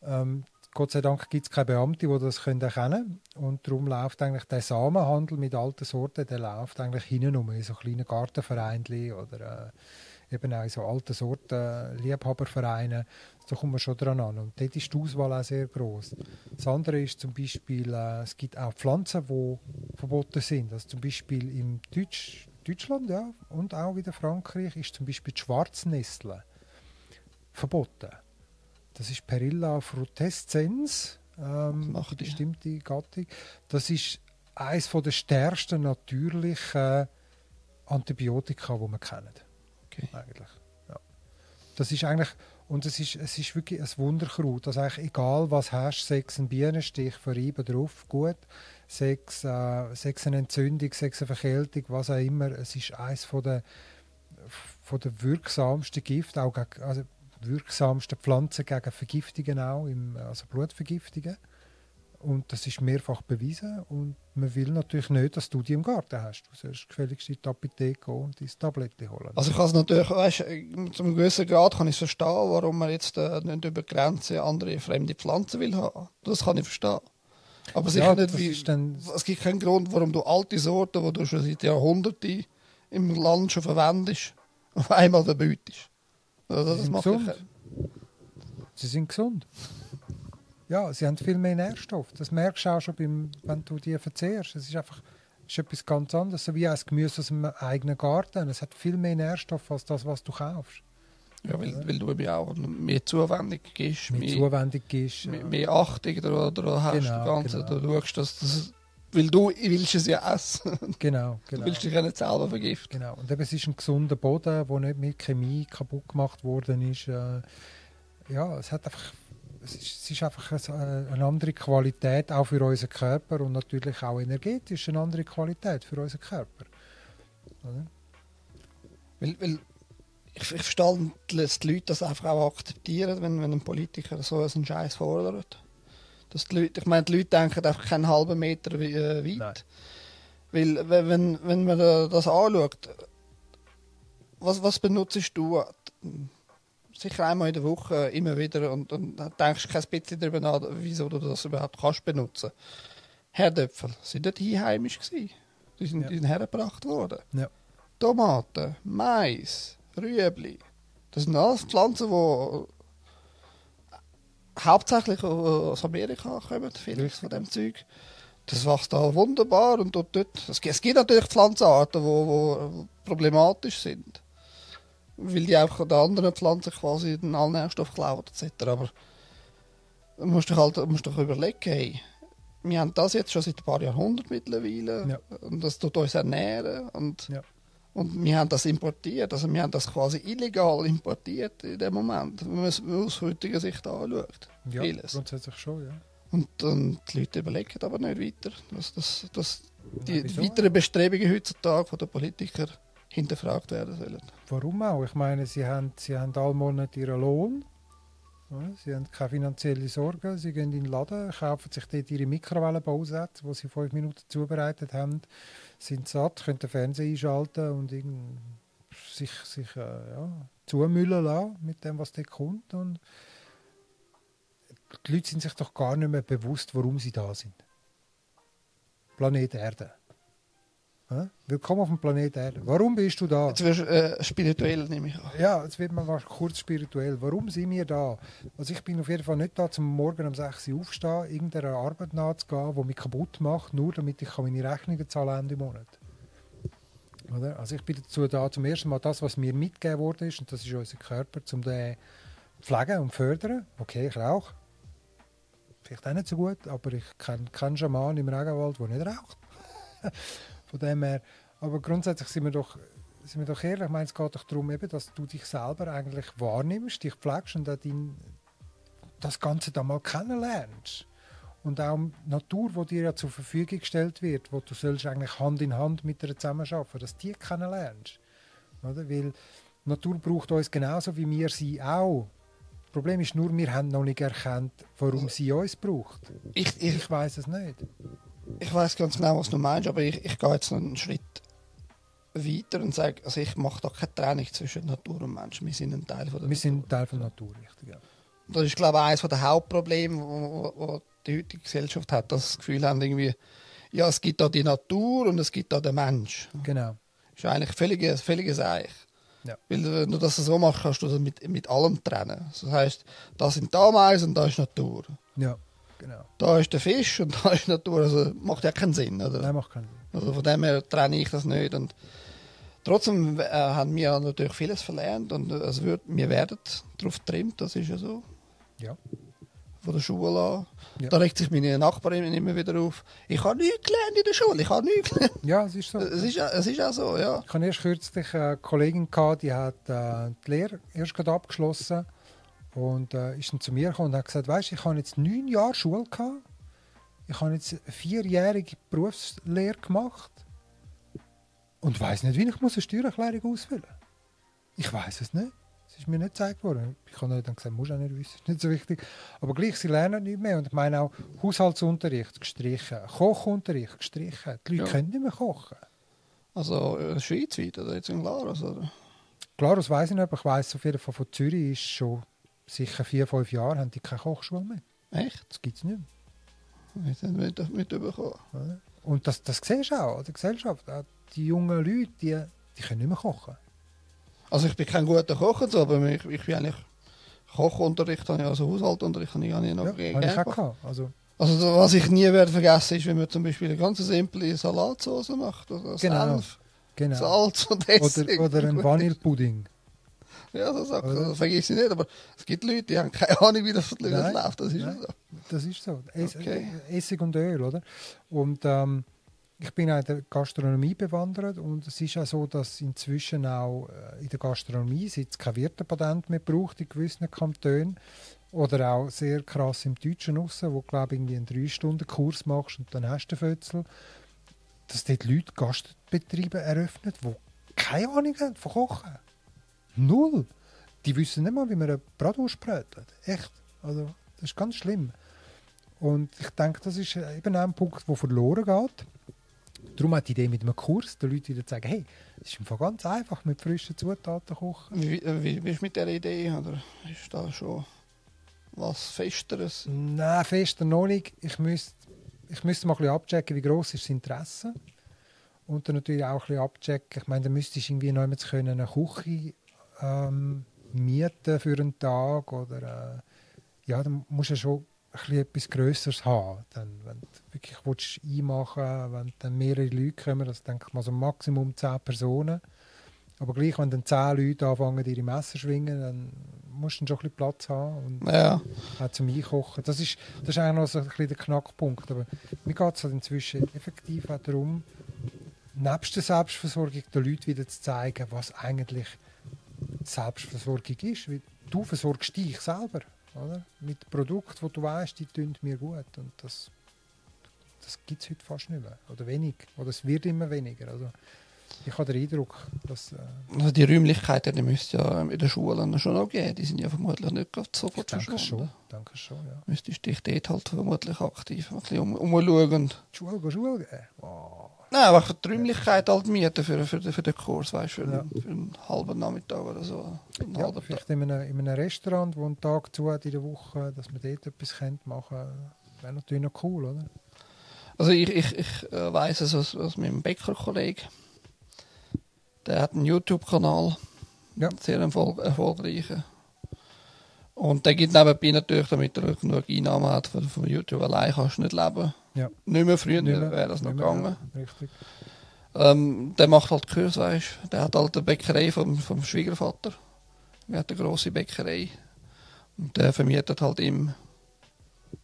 Speaker 2: Ähm, Gott sei Dank gibt es keine Beamte, die das können erkennen können. Und darum läuft eigentlich der Samenhandel mit alten Sorten, der läuft eigentlich hinten in so kleinen Gartenvereinen oder äh, eben auch in so alten Sorten Liebhabervereinen da kommt man schon dran an. Und dort ist die Auswahl auch sehr groß. Das andere ist zum Beispiel, äh, es gibt auch Pflanzen, die verboten sind. Also zum Beispiel in Deutsch, Deutschland ja, und auch in Frankreich ist zum Beispiel die Schwarznessel verboten. Das ist Perilla frutescens, ähm, eine bestimmte Gattung. Das ist eines der stärksten natürlichen Antibiotika, die wir kennen. Okay. Eigentlich. Ja. Das ist eigentlich und es ist, es ist wirklich ein Wunderkraut. Also eigentlich egal, was hast, sechs ein Bienenstich verreiben drauf, gut. Sechs, äh, sechs eine Entzündung, sechs eine Verkältung, was auch immer. Es ist eines von der, von der wirksamsten Gift, auch also wirksamsten Pflanzen gegen Vergiftungen auch, im, also Blutvergiftungen. Und das ist mehrfach bewiesen. Und man will natürlich nicht, dass du die im Garten hast. Du sollst gefälligst in die Apotheke und deine Tablette holen.
Speaker 1: Also ich kann es natürlich, weißt, zu einem gewissen Grad kann ich verstehen, warum man jetzt äh, nicht über Grenzen andere fremde Pflanzen will haben. Das kann ich verstehen. Aber ja, nicht, wie, dann... es gibt keinen Grund, warum du alte Sorten, die du schon seit Jahrhunderten im Land schon verwendest, auf einmal verbietest.
Speaker 2: Also, das macht gesund. Sie sind gesund. Ja, sie haben viel mehr Nährstoff. Das merkst du auch schon, beim, wenn du die verzehrst. Es ist einfach ist etwas ganz anderes, so wie ein Gemüse aus dem eigenen Garten. Es hat viel mehr Nährstoff als das, was du kaufst.
Speaker 1: Ja, weil, weil du eben auch mehr Zuwendung gibst,
Speaker 2: Mit
Speaker 1: mehr,
Speaker 2: Zuwendung ist.
Speaker 1: mehr, mehr Achtung oder, oder hast
Speaker 2: Genau,
Speaker 1: du Ganze.
Speaker 2: genau.
Speaker 1: Du schaust, dass das, weil du willst es ja essen.
Speaker 2: Genau,
Speaker 1: Du
Speaker 2: genau.
Speaker 1: willst dich ja nicht selber vergiften.
Speaker 2: Genau. Und eben, es ist ein gesunder Boden, der nicht mit Chemie kaputt gemacht worden ist. Äh, ja, es hat einfach, es ist, es ist einfach eine, eine andere Qualität auch für unseren Körper und natürlich auch energetisch eine andere Qualität für unseren Körper. Oder?
Speaker 1: Weil, weil ich, ich verstehe, dass die Leute das einfach auch akzeptieren, wenn, wenn ein Politiker so einen Scheiß fordert. Dass die Leute, ich meine, die Leute denken einfach keinen halben Meter äh, weit.
Speaker 2: Nein.
Speaker 1: Weil, wenn, wenn, man da- das anschaut, was, was benutzt du? Sicher einmal in der Woche, immer wieder, und, und denkst kein bisschen darüber nach, wieso du das überhaupt kannst benutzen. Herdöpfel sind dort einheimisch gewesen. Die sind,
Speaker 2: Ja.
Speaker 1: die sind hergebracht worden.
Speaker 2: Ja.
Speaker 1: Tomaten, Mais, Rüebli. Das sind alles Pflanzen, die hauptsächlich aus Amerika kommen, vieles von dem Zeug. Das wächst da wunderbar und dort, dort. Es, gibt, natürlich Pflanzenarten, die problematisch sind. Weil die einfach den anderen Pflanzen quasi den allen Nährstoff klauen etc. Aber du musst dich halt musst dich überlegen, hey, wir haben das jetzt schon seit ein paar Jahrhunderten mittlerweile
Speaker 2: Ja.
Speaker 1: und das tut uns ernähren und,
Speaker 2: Ja.
Speaker 1: und wir haben das importiert, also wir haben das quasi illegal importiert in dem Moment, wenn man es aus heutiger Sicht anschaut.
Speaker 2: Ja,
Speaker 1: Vieles.
Speaker 2: grundsätzlich schon, ja.
Speaker 1: Und, und die Leute überlegen aber nicht weiter, dass, dass, dass die, die weiteren Bestrebungen heutzutage von den Politikern hinterfragt werden sollen.
Speaker 2: Warum auch? Ich meine, sie haben, sie haben alle Monate ihren Lohn. Sie haben keine finanzielle Sorgen. Sie gehen in den Laden, kaufen sich dort ihre Mikrowellenbausätze, die sie fünf Minuten zubereitet haben, sind satt, können den Fernseher einschalten und sich, sich äh, ja, zumüllen lassen mit dem, was dort kommt. Und die Leute sind sich doch gar nicht mehr bewusst, warum sie da sind. Planet Erde. Willkommen auf dem Planet Erde. Warum bist du da?
Speaker 1: Jetzt wirst du äh, spirituell, nehme ich an.
Speaker 2: Ja, jetzt wird man mal kurz spirituell. Warum sind wir da? Also ich bin auf jeden Fall nicht da, zum Morgen um 6 Uhr aufstehen, irgendeiner Arbeit nachzugehen, die mich kaputt macht, nur damit ich meine Rechnungen zahlen Ende Monat. Oder? Also ich bin dazu da, zum ersten Mal das, was mir mitgegeben worden ist, und das ist unser Körper, zum den pflegen und fördern. Okay, ich rauche. Vielleicht auch nicht so gut, aber ich kenne keinen Schaman im Regenwald, der nicht raucht. Von dem her. Aber grundsätzlich sind wir doch sind wir doch ehrlich, ich meine, es geht doch darum, eben, dass du dich selber eigentlich wahrnimmst, dich pflegst und auch dein, das Ganze da mal kennenlernst. Und auch die Natur, die dir ja zur Verfügung gestellt wird, wo du sollst eigentlich Hand in Hand mit ihr zusammenarbeiten, dass die kennenlernst. Oder? Weil die Natur braucht uns genauso, wie wir sie auch. Das Problem ist nur, wir haben noch nicht erkannt, warum sie uns braucht.
Speaker 1: Ich, ich,
Speaker 2: Ich weiß es nicht.
Speaker 1: Ich weiß ganz genau, was du meinst, aber ich, ich gehe jetzt noch einen Schritt weiter und sage, also ich mache da keine Trennung zwischen Natur und Mensch. Wir sind ein Teil von der
Speaker 2: Wir sind Teil von der Natur, richtig. Ja.
Speaker 1: Das ist, glaube ich, eines der Hauptprobleme, wo, wo die heutige Gesellschaft hat, dass sie das Gefühl haben, irgendwie, ja, es gibt da die Natur und es gibt da den Mensch.
Speaker 2: Genau.
Speaker 1: Das ist eigentlich völliges, völliges Eich.
Speaker 2: Ja.
Speaker 1: Weil wenn du das so machst, kannst du das mit, mit allem trennen. Das heißt, da sind Ameisen und da ist Natur.
Speaker 2: Ja, genau.
Speaker 1: Da ist der Fisch und da ist Natur. Also macht ja keinen Sinn. Oder?
Speaker 2: Nein, macht keinen Sinn.
Speaker 1: Also von dem her trenne ich das nicht. Und trotzdem äh, haben wir natürlich vieles verlernt und äh, es wird, wir werden darauf getrimmt, das ist ja so.
Speaker 2: Ja.
Speaker 1: Von der Schule an.
Speaker 2: Ja.
Speaker 1: Da regt sich meine Nachbarin immer wieder auf. Ich habe nichts gelernt in der Schule, ich habe nichts gelernt.
Speaker 2: Ja, es ist so.
Speaker 1: Es ist, ja- es ist auch so, ja.
Speaker 2: Ich hatte erst kürzlich eine Kollegin, gehabt, die hat äh, die Lehre erst gerade abgeschlossen und äh, ist dann zu mir gekommen und hat gesagt, weißt, ich habe jetzt neun Jahre Schule gehabt, ich habe jetzt eine vierjährige Berufslehre gemacht und weiß nicht, wie ich muss eine Steuererklärung ausfüllen muss. Ich weiß es nicht. Es ist mir nicht gezeigt worden. Ich habe dann gesagt, muss auch nicht wissen, ist nicht so wichtig. Aber gleich, sie lernen nicht mehr. Und ich meine auch Haushaltsunterricht gestrichen, Kochunterricht gestrichen. Die Leute
Speaker 1: Ja.
Speaker 2: können nicht mehr kochen.
Speaker 1: Also äh, schweizweit oder jetzt in Glarus, oder?
Speaker 2: Klar, das weiß ich nicht, aber ich weiß auf jeden Fall von Zürich ist schon sicher vier, fünf Jahre haben die keine Kochschule mehr.
Speaker 1: Echt?
Speaker 2: Das gibt es nicht mehr.
Speaker 1: Ich habe nicht mitbekommen.
Speaker 2: Oder? Und das, das siehst du auch in der Gesellschaft. Auch die jungen Leute, die, die können nicht mehr kochen.
Speaker 1: Also ich bin kein guter Koch aber ich, ich bin eigentlich Kochunterricht, habe ich, also Haushaltunterricht habe ich, habe ich noch
Speaker 2: Ja,
Speaker 1: ge-
Speaker 2: habe ich auch
Speaker 1: gegeben.
Speaker 2: Also,
Speaker 1: Also so, was ich nie werde vergessen ist, wenn man zum Beispiel eine ganz simple Salatsauce macht. Also
Speaker 2: Genau.
Speaker 1: Senf,
Speaker 2: genau.
Speaker 1: Salz und Essig.
Speaker 2: Oder, oder ein Vanillepudding.
Speaker 1: Ja, so Sachen,
Speaker 2: Oder?
Speaker 1: das ich nicht, aber es gibt Leute, die haben keine Ahnung, wie das, wie das
Speaker 2: Nein,
Speaker 1: läuft. Das ist
Speaker 2: nein.
Speaker 1: so.
Speaker 2: Das ist so. Es
Speaker 1: Okay.
Speaker 2: Essig und Öl, oder? Und ähm, ich bin auch in der Gastronomie bewandert und es ist auch so, dass inzwischen auch äh, in der Gastronomie jetzt kein Wirtepatent mehr braucht in gewissen Kantonen oder auch sehr krass im Deutschen raus, wo du glaube ich einen 3-Stunden-Kurs machst und dann hast du den Fötzel, dass dort Leute Gastbetriebe eröffnen, die keine Ahnung haben von Kochen. Null. Die wissen nicht mal, wie man eine Bratwurst brötelt. Echt. Also, das ist ganz schlimm. Und ich denke, das ist äh, eben ein Punkt, der verloren geht. Darum hat die Idee mit einem Kurs, den Leuten wieder zu sagen, hey, es ist einfach ganz einfach, mit frischen Zutaten kochen.
Speaker 1: Wie, wie, wie bist du mit dieser Idee? Oder ist da schon was Festeres?
Speaker 2: Nein, fester noch nicht. Ich müsste, ich müsste mal ein bisschen abchecken, wie gross ist das Interesse. Und dann natürlich auch ein bisschen abchecken. Ich meine, da müsstest du irgendwie noch können eine Küche ähm, mieten für einen Tag. Oder äh, ja, dann musst du schon ein etwas Größeres haben. Dann, wenn du wirklich willst einmachen wenn dann mehrere Leute kommen, das denke ich mal so Maximum 10 Personen. Aber gleich, wenn dann 10 Leute anfangen, ihre Messer zu schwingen, dann musst du schon ein bisschen Platz haben. Und
Speaker 1: Ja,
Speaker 2: auch zum Einkochen. Das ist, das ist eigentlich noch so ein bisschen der Knackpunkt. Aber mir geht es halt inzwischen effektiv auch darum, nebst der Selbstversorgung den Leuten wieder zu zeigen, was eigentlich Selbstversorgung ist. Weil du versorgst dich selber. Oder? Mit Produkten, wo du weißt, die tun mir gut. Und das, das gibt es heute fast nicht mehr. Oder wenig. Oder es wird immer weniger. Also, ich habe den Eindruck, dass... Äh,
Speaker 1: also die Räumlichkeiten, die müsste ja in den Schulen schon noch geben. Die sind ja vermutlich nicht sofort
Speaker 2: danke
Speaker 1: verschwunden.
Speaker 2: schon. Danke schon, ja.
Speaker 1: Müsstest dich dort halt vermutlich aktiv ein bisschen um, umschauen.
Speaker 2: Die Schule, Schule gehen. Wow.
Speaker 1: Nein, aber die Räumlichkeit halt mieten für, für, für den Kurs, weißt du, für,
Speaker 2: Ja.
Speaker 1: für einen halben Nachmittag oder so.
Speaker 2: Ja, vielleicht in einem, in einem Restaurant, wo einen Tag zu hat in der Woche, dass man dort etwas könnte machen wäre natürlich noch cool, oder?
Speaker 1: Also ich, ich, ich äh, weiss es aus, aus meinem Bäckerkollegen. Der hat einen YouTube-Kanal.
Speaker 2: Ja.
Speaker 1: Sehr erfolg erfolgreichen. Und der gibt nebenbei natürlich, damit er genug Einnahmen hat, von, von YouTube allein kannst du nicht leben.
Speaker 2: Ja.
Speaker 1: Nicht mehr früher wäre das noch gegangen.
Speaker 2: Richtig.
Speaker 1: Ähm, der macht halt Kurs, weißt du. Der hat halt eine Bäckerei vom, vom Schwiegervater. Er hat eine grosse Bäckerei. Und der vermietet halt ihm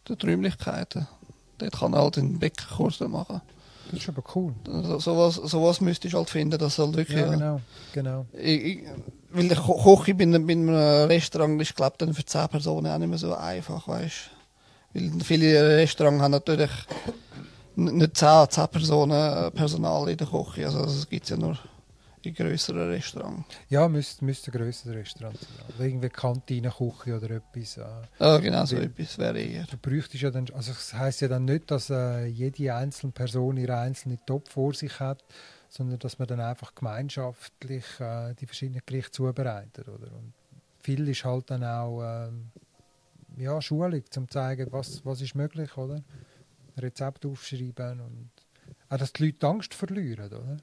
Speaker 1: die Räumlichkeiten. Dort kann er halt einen Bäckerkurs machen.
Speaker 2: Das ist aber cool.
Speaker 1: So, sowas, sowas müsstest du halt finden, dass halt wirklich.
Speaker 2: Ja, genau. genau.
Speaker 1: ich, ich, weil der Ko- Koch bei einem, Restaurant ist, glaube dann für 10 Personen auch nicht mehr so einfach, weißt Weil viele Restaurants haben natürlich nicht 10, 10 Personen äh, Personal in der Küche. Also das gibt es ja nur in grösseren Restaurants.
Speaker 2: Ja, müsste, müsste ein grösseres Restaurant sein. Oder irgendwie Kantine-Küche oder etwas. Äh,
Speaker 1: Ja, genau, so etwas wäre eher.
Speaker 2: du bräuchtest ja dann, also es heisst ja dann nicht, dass äh, jede einzelne Person ihre einzelne Top vor sich hat, sondern dass man dann einfach gemeinschaftlich äh, die verschiedenen Gerichte zubereitet. Oder? Und viel ist halt dann auch ähm, ja, Schulung, um zu zeigen, was, was ist möglich, oder? Rezept aufschreiben und auch, dass die Leute Angst verlieren, oder?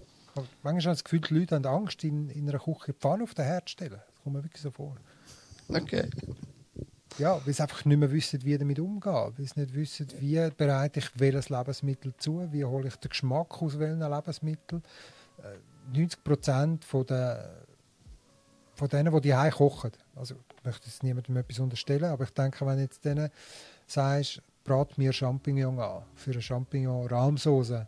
Speaker 2: Ich habe manchmal das Gefühl, die Leute haben Angst, in, in einer Küche die Pfanne auf den Herd zu stellen. Das kommt mir wirklich so vor.
Speaker 1: Okay.
Speaker 2: Ja, weil sie einfach nicht mehr wissen, wie damit umgehen. Weil sie nicht wissen, wie bereite ich welches Lebensmittel zu, wie hole ich den Geschmack aus welchen Lebensmitteln. Äh, 90 Prozent von, der, von denen, die die kochen, also ich möchte jetzt niemandem etwas unterstellen, aber ich denke, wenn jetzt denen sagst, brat mir Champignon an, für eine Champignon-Rahmsoße,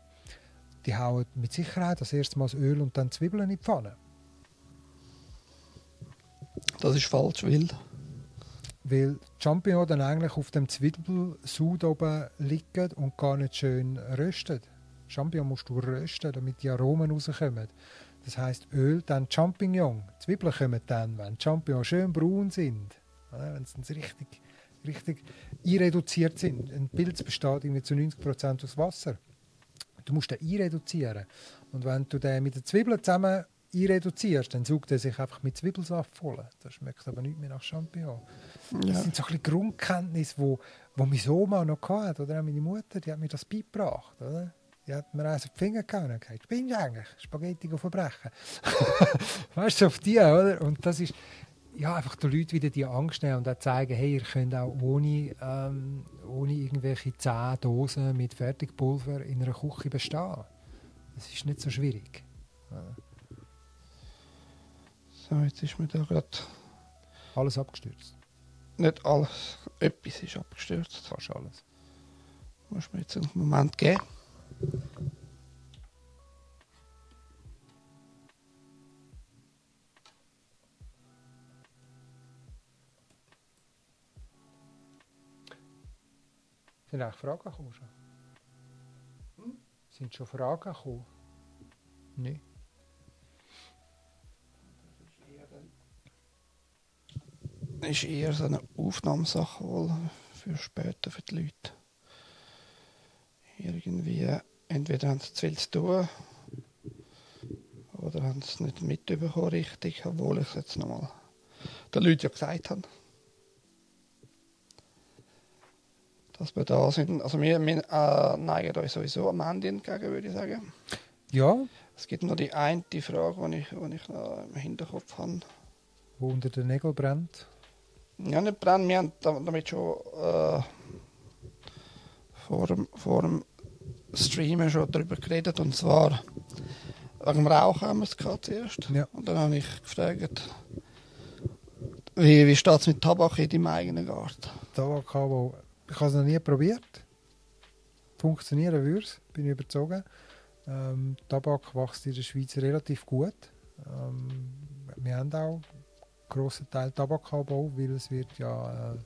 Speaker 2: die hauen mit Sicherheit das erste Mal das Öl und dann Zwiebeln in die Pfanne.
Speaker 1: Das ist falsch, weil.
Speaker 2: Weil die Champignons dann eigentlich auf dem Zwiebelsud oben liegen und gar nicht schön rösten. Champignon musst du rösten, damit die Aromen rauskommen. Das heißt Öl, dann Champignon. Die Zwiebeln kommen dann, wenn die Champignons schön braun sind. Wenn sie richtig, richtig einreduziert sind. Ein Pilz besteht irgendwie zu 90% aus Wasser. Du musst den einreduzieren. Und wenn du den mit den Zwiebeln zusammen einreduzierst, dann saugt er sich einfach mit Zwiebelsaft voll. Das schmeckt aber nicht mehr nach Champignon. Das
Speaker 1: Ja.
Speaker 2: sind so ein Grundkenntnisse, wo, wo meine Oma noch hatte, oder auch meine Mutter, die hat mir das beigebracht, oder? Die hat mir eins auf die Finger gehauen und gesagt, spinnst du eigentlich? Spaghetti verbrechen. weißt du, auf die, oder? Und das ist, ja, einfach den Leuten wieder die Angst nehmen und auch zeigen, hey, ihr könnt auch ohne, ähm, ohne irgendwelche 10 Dosen mit Fertigpulver in einer Küche bestehen. Das ist nicht so schwierig.
Speaker 1: So, jetzt ist mir da gerade
Speaker 2: Alles abgestürzt.
Speaker 1: nicht alles. Etwas ist abgestürzt.
Speaker 2: Fast alles.
Speaker 1: Muss mir jetzt einen Moment geben.
Speaker 2: Sind eigentlich Fragen gekommen schon? Sind schon Fragen gekommen? Nein.
Speaker 1: ist eher so eine Aufnahmesache wohl für später für die Leute. Irgendwie, entweder haben sie zu viel zu tun oder haben sie es nicht mitbekommen richtig, obwohl ich es jetzt nochmal den Leuten ja gesagt habe. Dass wir da sind. Also wir, wir äh, neigen uns sowieso am Ende entgegen, würde ich sagen.
Speaker 2: Ja,
Speaker 1: Es gibt noch die eine Frage, die ich, die ich noch im Hinterkopf habe.
Speaker 2: wo unter den Nägeln brennt.
Speaker 1: Ja, nicht brennen. Wir haben da- damit schon äh, vor, dem, vor dem Streamen schon darüber geredet. Und zwar wegen dem Rauchen haben wir es gehabt zuerst.
Speaker 2: Ja.
Speaker 1: Und dann habe ich gefragt, wie, wie steht es mit Tabak in deinem eigenen Garten?
Speaker 2: Tabakabo. Ich habe es noch nie probiert. Funktionieren würde es, bin ich überzogen. Ähm, Tabak wächst in der Schweiz relativ gut. Ähm, wir haben auch einen grossen Teil Tabakanbau, weil es wird ja äh,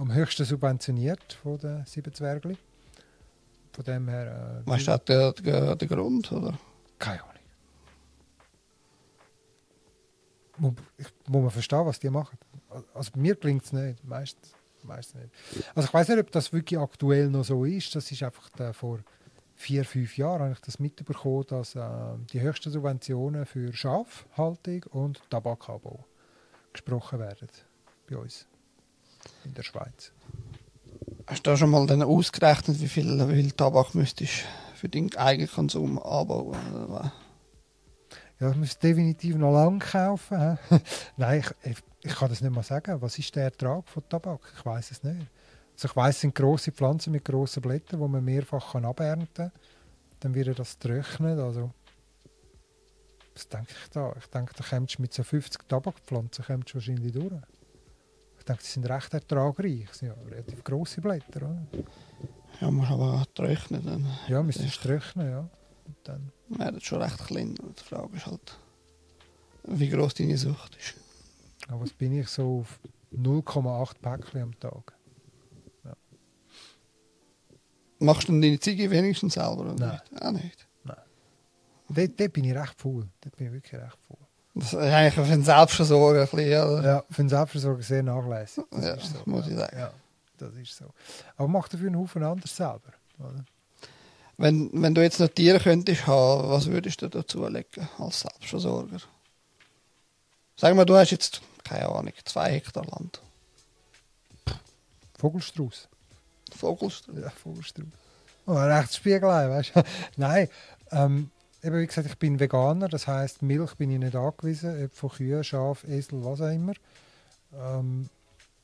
Speaker 2: am höchsten subventioniert von den sieben Zwergli. Von dem her... Äh,
Speaker 1: Weißt du der, der, der Grund? Oder?
Speaker 2: Keine Ahnung. Muss, ich, muss man verstehen, was die machen. Also mir klingt es nicht, meistens, meistens nicht. Also ich weiß nicht, ob das wirklich aktuell noch so ist. Das ist einfach der, vor vier, fünf Jahren habe ich das mitbekommen, dass äh, die höchsten Subventionen für Schafhaltung und Tabakanbau gesprochen werden bei uns in der Schweiz.
Speaker 1: Hast du da schon mal dann ausgerechnet, wie viel, wie viel Tabak müsstest für deinen eigenen Konsum anbauen?
Speaker 2: Ja, ich muss definitiv noch lang kaufen. Nein, ich, ich, kann das nicht mal sagen. Was ist der Ertrag von Tabak? Ich weiß es nicht. Also ich weiß, es sind große Pflanzen mit grossen Blättern, die man mehrfach kann abernten kann. Dann wird das trocknet. Also, was denke ich da? Ich denke, da kommst du mit so 50 Tabakpflanzen kommst du wahrscheinlich durch. Denke, die sind recht ertragreich. Das sind ja relativ grosse Blätter. Oder?
Speaker 1: Ja, man aber trocknen. Dann
Speaker 2: Ja, müssen sie trocknen, ja. Und dann,
Speaker 1: wäre das schon recht klein. Die Frage ist halt, wie groß deine Sucht ist.
Speaker 2: aber was bin ich so auf 0,8 Päckchen am Tag?
Speaker 1: Machst du denn deine Ziege wenigstens selber? Oder
Speaker 2: Nein.
Speaker 1: Nicht? Auch nicht.
Speaker 2: Dort, dort bin ich recht faul. Dort bin ich wirklich recht faul.
Speaker 1: Das ist eigentlich für den Selbstversorger ein bisschen, oder?
Speaker 2: Ja, für den Selbstversorger sehr nachlässig. Das
Speaker 1: Ja,
Speaker 2: so.
Speaker 1: muss ich sagen.
Speaker 2: Ja, das ist so. Aber macht dafür einen Haufen anders selber. Oder?
Speaker 1: Wenn, wenn du jetzt noch Tiere könntest haben, was würdest du dazu legen als Selbstversorger? Sag mal, du hast jetzt, keine Ahnung, zwei Hektar Land.
Speaker 2: Vogelstrauß.
Speaker 1: Vogelstrauß.
Speaker 2: Ja, Vogelstrauß. Oh, ein rechtes Spiegelei, weißt du? Nein, ähm, eben wie gesagt, ich bin Veganer, das heißt Milch bin ich nicht angewiesen, ob von Kühen, Schaf, Esel, was auch immer. Ähm,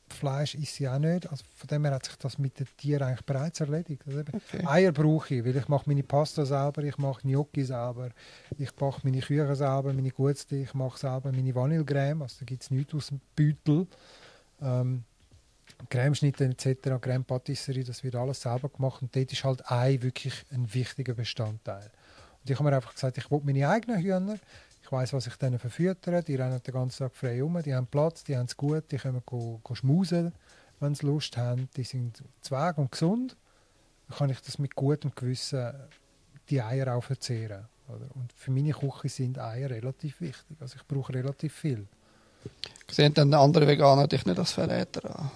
Speaker 2: Fleisch esse ich auch nicht. Also von dem her hat sich das mit den Tieren eigentlich bereits erledigt. Also
Speaker 1: Okay.
Speaker 2: Eier brauche ich, weil ich mache meine Pasta selber, ich mache Gnocchi selber, ich backe meine Küchen selber, meine Gutzli, ich mache selber meine Vanillecreme, also da gibt es nichts aus dem Beutel. Ähm, Cremeschnitte etc., Creme Patisserie, das wird alles selber gemacht und dort ist halt Ei wirklich ein wichtiger Bestandteil. Und ich habe mir einfach gesagt, ich will meine eigenen Hühner, ich weiß, was ich denen verfüttere, die rennen den ganzen Tag frei rum, die haben Platz, die haben es gut, die können go, go schmusen, wenn sie Lust haben, die sind zweig und gesund, dann kann ich das mit gutem Gewissen die Eier auch verzehren. Oder? Und für meine Küche sind Eier relativ wichtig, also ich brauche relativ viel.
Speaker 1: Sehen dann andere Veganer dich nicht als Verräter an?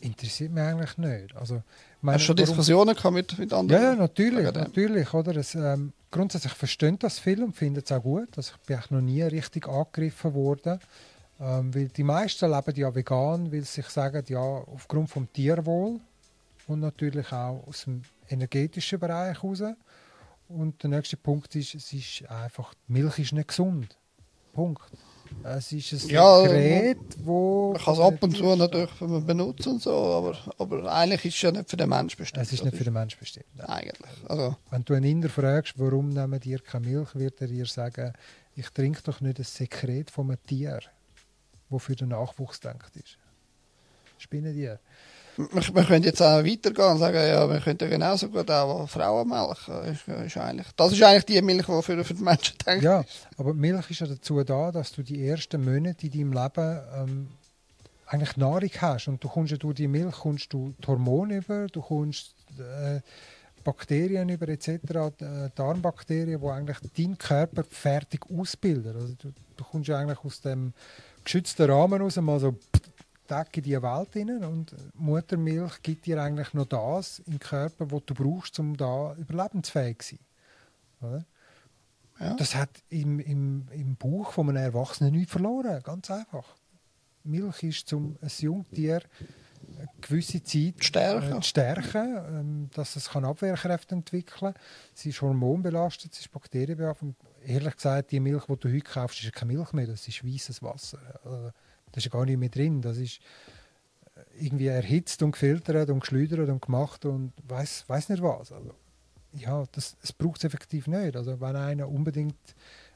Speaker 2: Interessiert mich eigentlich nicht. Also, meine,
Speaker 1: Hast du schon
Speaker 2: warum-
Speaker 1: Diskussionen gehabt mit, mit
Speaker 2: Ja,
Speaker 1: anderen?
Speaker 2: ja, natürlich,
Speaker 1: dem?
Speaker 2: natürlich, oder? Es, ähm, grundsätzlich verstehen das viel und finden es auch gut. Also ich bin eigentlich noch nie richtig angegriffen worden, ähm, weil die meisten leben ja vegan, weil sie sich sagen, ja, aufgrund vom Tierwohl und natürlich auch aus dem energetischen Bereich raus. Und der nächste Punkt ist, es ist einfach, die Milch ist nicht gesund. Punkt. Es ist ein
Speaker 1: Ja,
Speaker 2: Gerät, wo...
Speaker 1: Man kann es ab und zu natürlich benutzen und so, aber, aber eigentlich ist es ja nicht für den Mensch bestimmt.
Speaker 2: Es ist nicht für den Menschen bestimmt.
Speaker 1: Eigentlich. Also,
Speaker 2: Wenn du einen Inder fragst, warum nehmen dir keine Milch, wird er dir sagen, ich trinke doch nicht das Sekret von einem Tier, das für den Nachwuchs denkt ist. Spinnen die?
Speaker 1: Wir, wir können jetzt auch weitergehen und sagen, ja, wir könnten genauso gut auch Frauenmilch. Ist, ist eigentlich, das ist eigentlich die Milch, die für, für die Menschen denkt.
Speaker 2: Ja, aber Milch ist ja dazu da, dass du die ersten Monate in deinem Leben ähm, eigentlich Nahrung hast. Und du kommst ja durch die Milch kommst du die Hormone über, du kommst äh, Bakterien über etc., äh, Darmbakterien, die eigentlich deinen Körper fertig ausbilden. Also du, du kommst ja eigentlich aus dem geschützten Rahmen raus, mal so In die Welt hinein und Muttermilch gibt dir eigentlich noch das im Körper, was du brauchst, um da überlebensfähig zu sein. Oder?
Speaker 1: Ja.
Speaker 2: Das hat im, im, im Bauch von einem Erwachsenen nichts verloren. Ganz einfach. Milch ist zum ein Jungtier eine gewisse Zeit
Speaker 1: Stärken.
Speaker 2: äh, zu stärken, ähm, dass es kann Abwehrkräfte entwickeln kann. Sie ist hormonbelastet, sie ist bakterienbelastet. Ehrlich gesagt, die Milch, die du heute kaufst, ist keine Milch mehr, das ist weißes Wasser. Also, da ist ja gar nicht mehr drin. Das ist äh, irgendwie erhitzt und gefiltert und geschleudert und gemacht und weiß weiß nicht was. Also, ja, das, es braucht es effektiv nicht. Also wenn einer unbedingt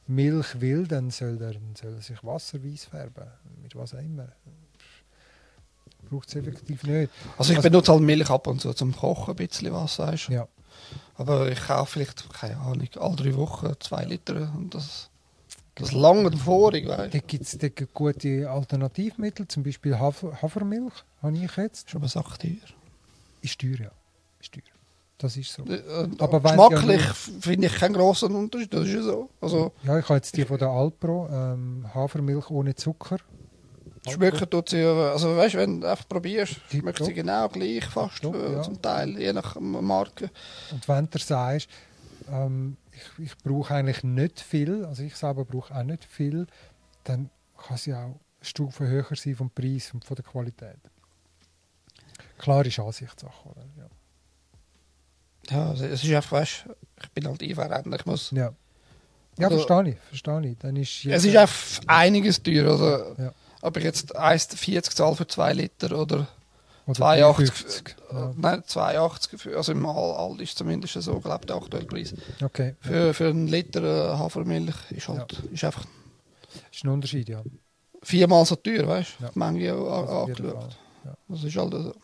Speaker 2: Milch will, dann soll er, dann soll er sich wasserweiß färben. Mit was auch immer. Braucht es effektiv nicht.
Speaker 1: Also ich
Speaker 2: Also-
Speaker 1: benutze halt Milch ab und zu zum Kochen ein bisschen was, weißt du.
Speaker 2: Ja.
Speaker 1: Aber ich kaufe vielleicht, keine Ahnung, alle drei Wochen zwei Liter und das, das lange vorig, weißt du.
Speaker 2: Da gibt es gute Alternativmittel, zum Beispiel Hafer, Hafermilch, habe ich jetzt.
Speaker 1: Ist aber sachteuer.
Speaker 2: Ist teuer, ja. Ist teuer. Das ist so.
Speaker 1: Äh,
Speaker 2: Aber wenn
Speaker 1: Geschmacklich
Speaker 2: ja
Speaker 1: finde ich keinen grossen Unterschied, das ist ja so. Also
Speaker 2: Ja, ich habe jetzt die von der Alpro, ähm, Hafermilch ohne Zucker.
Speaker 1: schmecken tut sie, also weißt du, wenn du einfach probierst, schmeckt sie genau gleich fast,
Speaker 2: Tipptopp,
Speaker 1: äh,
Speaker 2: ja.
Speaker 1: zum Teil, je nach Marke.
Speaker 2: Und wenn du sagst, ähm, ich, ich brauche eigentlich nicht viel, also ich selber brauche auch nicht viel, dann kann sie auch eine Stufe höher sein vom Preis und von der Qualität. Klar ist Ansichtssache, oder? Ja.
Speaker 1: Ja, also es ist einfach, weißt ich bin halt Einverränder, ich muss...
Speaker 2: Ja, ja
Speaker 1: Also-
Speaker 2: verstehe ich, verstehe ich. Dann ist
Speaker 1: Es ist einfach einiges teuer, also
Speaker 2: Ja.
Speaker 1: ob ich jetzt 1,40 zahle für 2 Liter oder
Speaker 2: oder
Speaker 1: 82,
Speaker 2: 53. Ja.
Speaker 1: nein, 82, für- also im All, All ist zumindest so, glaube der aktuelle Preis.
Speaker 2: Okay, ja.
Speaker 1: Für, für einen Liter äh, Hafermilch ist halt ist einfach
Speaker 2: ist ein Unterschied, ja.
Speaker 1: viermal so teuer, weißt du?
Speaker 2: Ja.
Speaker 1: Die Menge
Speaker 2: jeden
Speaker 1: angeschaut.
Speaker 2: Ja,
Speaker 1: Das ist halt so.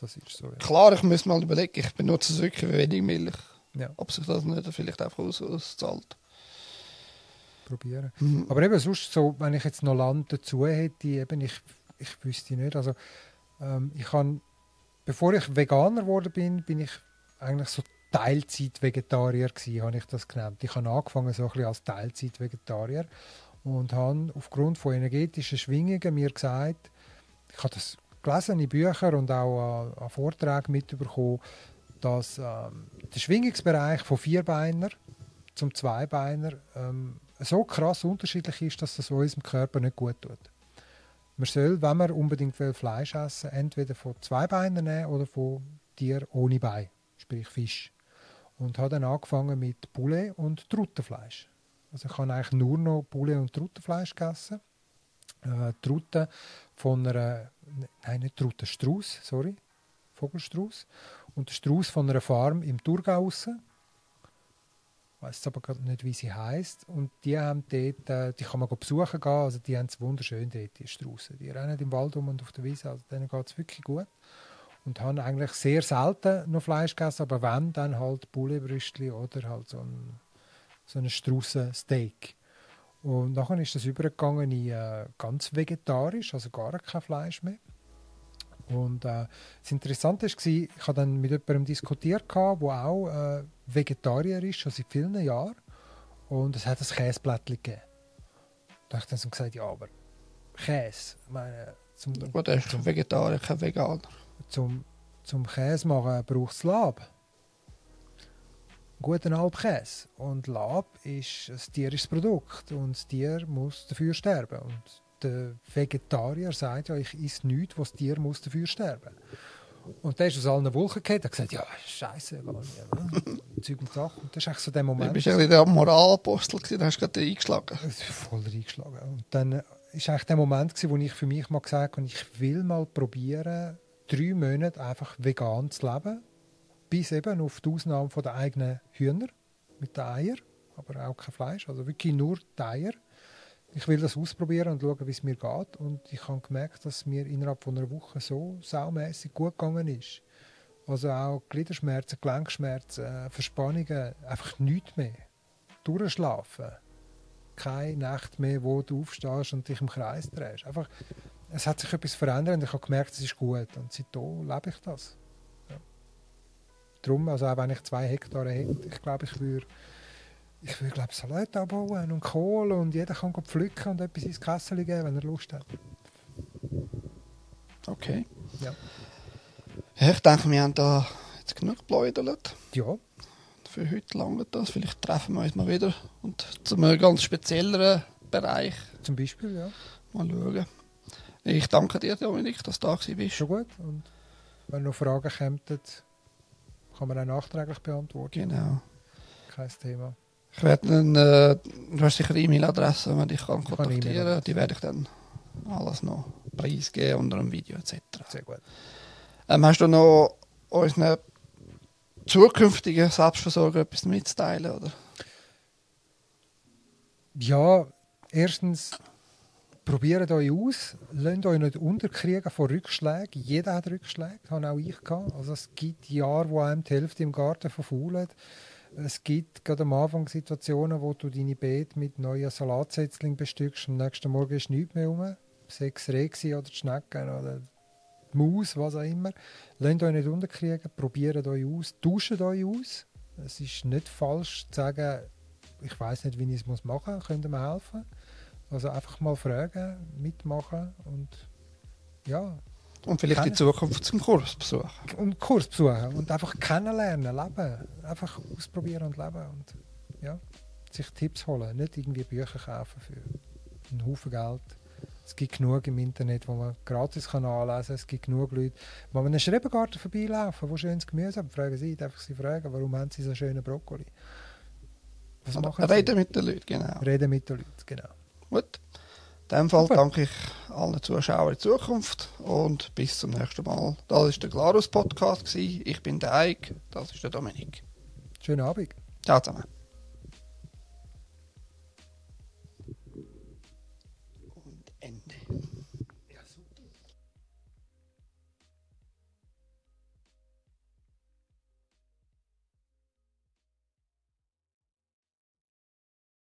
Speaker 2: das ist so, ja.
Speaker 1: Klar, ich muss mal überlegen, ich benutze es wirklich wenig Milch.
Speaker 2: ja.
Speaker 1: Ob sich das nicht vielleicht einfach aus, auszahlt.
Speaker 2: Probieren.
Speaker 1: Mhm.
Speaker 2: Aber eben sonst so, wenn ich jetzt noch Land dazu hätte, eben ich, ich wüsste nicht. Also ähm, ich kann, bevor ich Veganer geworden bin, bin ich eigentlich so Teilzeit-Vegetarier habe ich das genannt. Ich habe angefangen so ein bisschen als Teilzeit-Vegetarier und habe aufgrund von energetischen Schwingungen mir gesagt, ich habe das gelesen in Büchern und auch an, an Vorträgen mitbekommen, dass ähm, der Schwingungsbereich von Vierbeiner zum Zweibeiner ähm, so krass unterschiedlich ist, dass das unserem Körper nicht gut tut. Man soll, wenn man unbedingt will, Fleisch essen entweder von Zweibeinern nehmen oder von Tier ohne Bein, sprich Fisch. Und habe dann angefangen mit Poulet und Truttenfleisch. Also ich habe eigentlich nur noch Poulet und Truttenfleisch gegessen. Äh, Truten von einer, nein nicht Truten, Strauß, sorry, Vogelstrauß. Und der Strauß von einer Farm im Thurgau weiß aber gerade nicht, wie sie heißt. Und die haben dort, äh, die kann man besuchen gehen. Also die haben es wunderschön dort, die Straußen. Die rennen im Wald um und auf der Wiese. Also denen geht es wirklich gut. Und haben eigentlich sehr selten noch Fleisch gegessen, aber wenn, dann halt Pouletbrüstli oder halt so ein, so ein Straußensteak. Und nachher ist das übergegangen in äh, ganz vegetarisch, also gar kein Fleisch mehr. Und äh, das Interessante war, ich habe dann mit jemandem diskutiert, der auch äh, Vegetarier ist, schon seit vielen Jahren. Und es hat ein Käseblättchen gegeben. Da habe ich dann so gesagt, ja, aber Käse, ich meine, zum,
Speaker 1: Gut, er ist Vegetarier, kein Veganer.
Speaker 2: zum, zum Käse machen braucht es Lab. Guten Alpkäse. Und Lab ist ein tierisches Produkt und das Tier muss dafür sterben. Und der Vegetarier sagt ja, ich esse nichts, was das Tier muss dafür sterben Und der ist aus allen Wolken gefallen, hat gesagt, ja, scheiße? Zeug und Sachen. Und das ist eigentlich so der
Speaker 1: Du
Speaker 2: Moment.
Speaker 1: bist ja ein bisschen der Moralapostel, gewesen, da hast du gerade eingeschlagen.
Speaker 2: Voll reingeschlagen. Und dann ist eigentlich der Moment, gewesen, wo ich für mich mal gesagt habe, ich will mal probieren, drei Monate einfach vegan zu leben. Bis eben auf die Ausnahme von der eigenen Hühner mit den Eiern, aber auch kein Fleisch, also wirklich nur die Eier. Ich will das ausprobieren und schauen, wie es mir geht. Und ich habe gemerkt, dass es mir innerhalb von einer Woche so saumässig gut gegangen ist. Also auch Gliederschmerzen, Gelenkschmerzen, Verspannungen, einfach nichts mehr. Durchschlafen. Keine Nacht mehr, wo du aufstehst und dich im Kreis drehst. Einfach, es hat sich etwas verändert und ich habe gemerkt, es ist gut. Und seitdem lebe ich das. Ja. Darum, also auch wenn ich zwei Hektare hätte, ich glaube, ich würde ich würde glaube Salat anbauen und Kohl und jeder kann pflücken und etwas ins Kessel geben, wenn er Lust hat.
Speaker 1: Okay.
Speaker 2: Ja.
Speaker 1: Ich denke, wir haben da jetzt genug geplaudert.
Speaker 2: Ja,
Speaker 1: Für heute lange das. Vielleicht treffen wir uns mal wieder und zu einem ganz spezielleren Bereich
Speaker 2: zum Beispiel, ja.
Speaker 1: mal schauen. Ich danke dir, Dominik, dass du da bist.
Speaker 2: Schon gut. Und wenn noch Fragen kommen, kann man auch nachträglich beantworten.
Speaker 1: Genau.
Speaker 2: Kein Thema.
Speaker 1: Ich werde dann, äh, du hast sicher eine E-Mail-Adresse, wenn man dich kann kontaktieren kann. Die werde ich dann alles noch preisgeben unter einem Video etc.
Speaker 2: Sehr gut.
Speaker 1: Ähm, hast du noch unseren zukünftigen Selbstversorger etwas mitzuteilen? Oder?
Speaker 2: Ja, erstens, probiert euch aus. Lasst euch nicht unterkriegen von Rückschlägen. Jeder hat Rückschläge, habe auch ich gehabt. Also es gibt Jahre, wo einem die Hälfte im Garten verfault. Es gibt gerade am Anfang Situationen, wo du deine Beete mit neuen Salatsetzlingen bestückst und am nächsten Morgen ist nichts mehr rum. Sechs Rehe oder die Schnecken oder die Maus, was auch immer. Lasst euch nicht unterkriegen, probiert euch aus, tauscht euch aus. Es ist nicht falsch zu sagen, ich weiß nicht, wie ich es machen muss, könnt ihr mir helfen? Also einfach mal fragen, mitmachen und ja,
Speaker 1: Und vielleicht in
Speaker 2: Kennen.
Speaker 1: Zukunft zum Kurs besuchen.
Speaker 2: und Kurs besuchen und einfach kennenlernen, leben. Einfach ausprobieren und leben und ja, sich Tipps holen, nicht irgendwie Bücher kaufen für einen Haufen Geld. Es gibt genug im Internet, wo man gratis kann anlesen kann. Es gibt genug Leute, die an einem Schrebergarten vorbeilaufen, wo schönes Gemüse haben. Fragen Sie, darf ich Sie fragen, warum haben Sie so schönen Brokkoli? Was machen Sie?
Speaker 1: Reden mit den Leuten, genau.
Speaker 2: Reden mit den Leuten, genau.
Speaker 1: Gut. In dem Fall
Speaker 2: Super.
Speaker 1: danke ich allen Zuschauern in Zukunft und bis zum nächsten Mal. Das war der Glarus Podcast. Ich bin der Eik, das ist der Dominik.
Speaker 2: Schönen Abend.
Speaker 1: Ciao zusammen.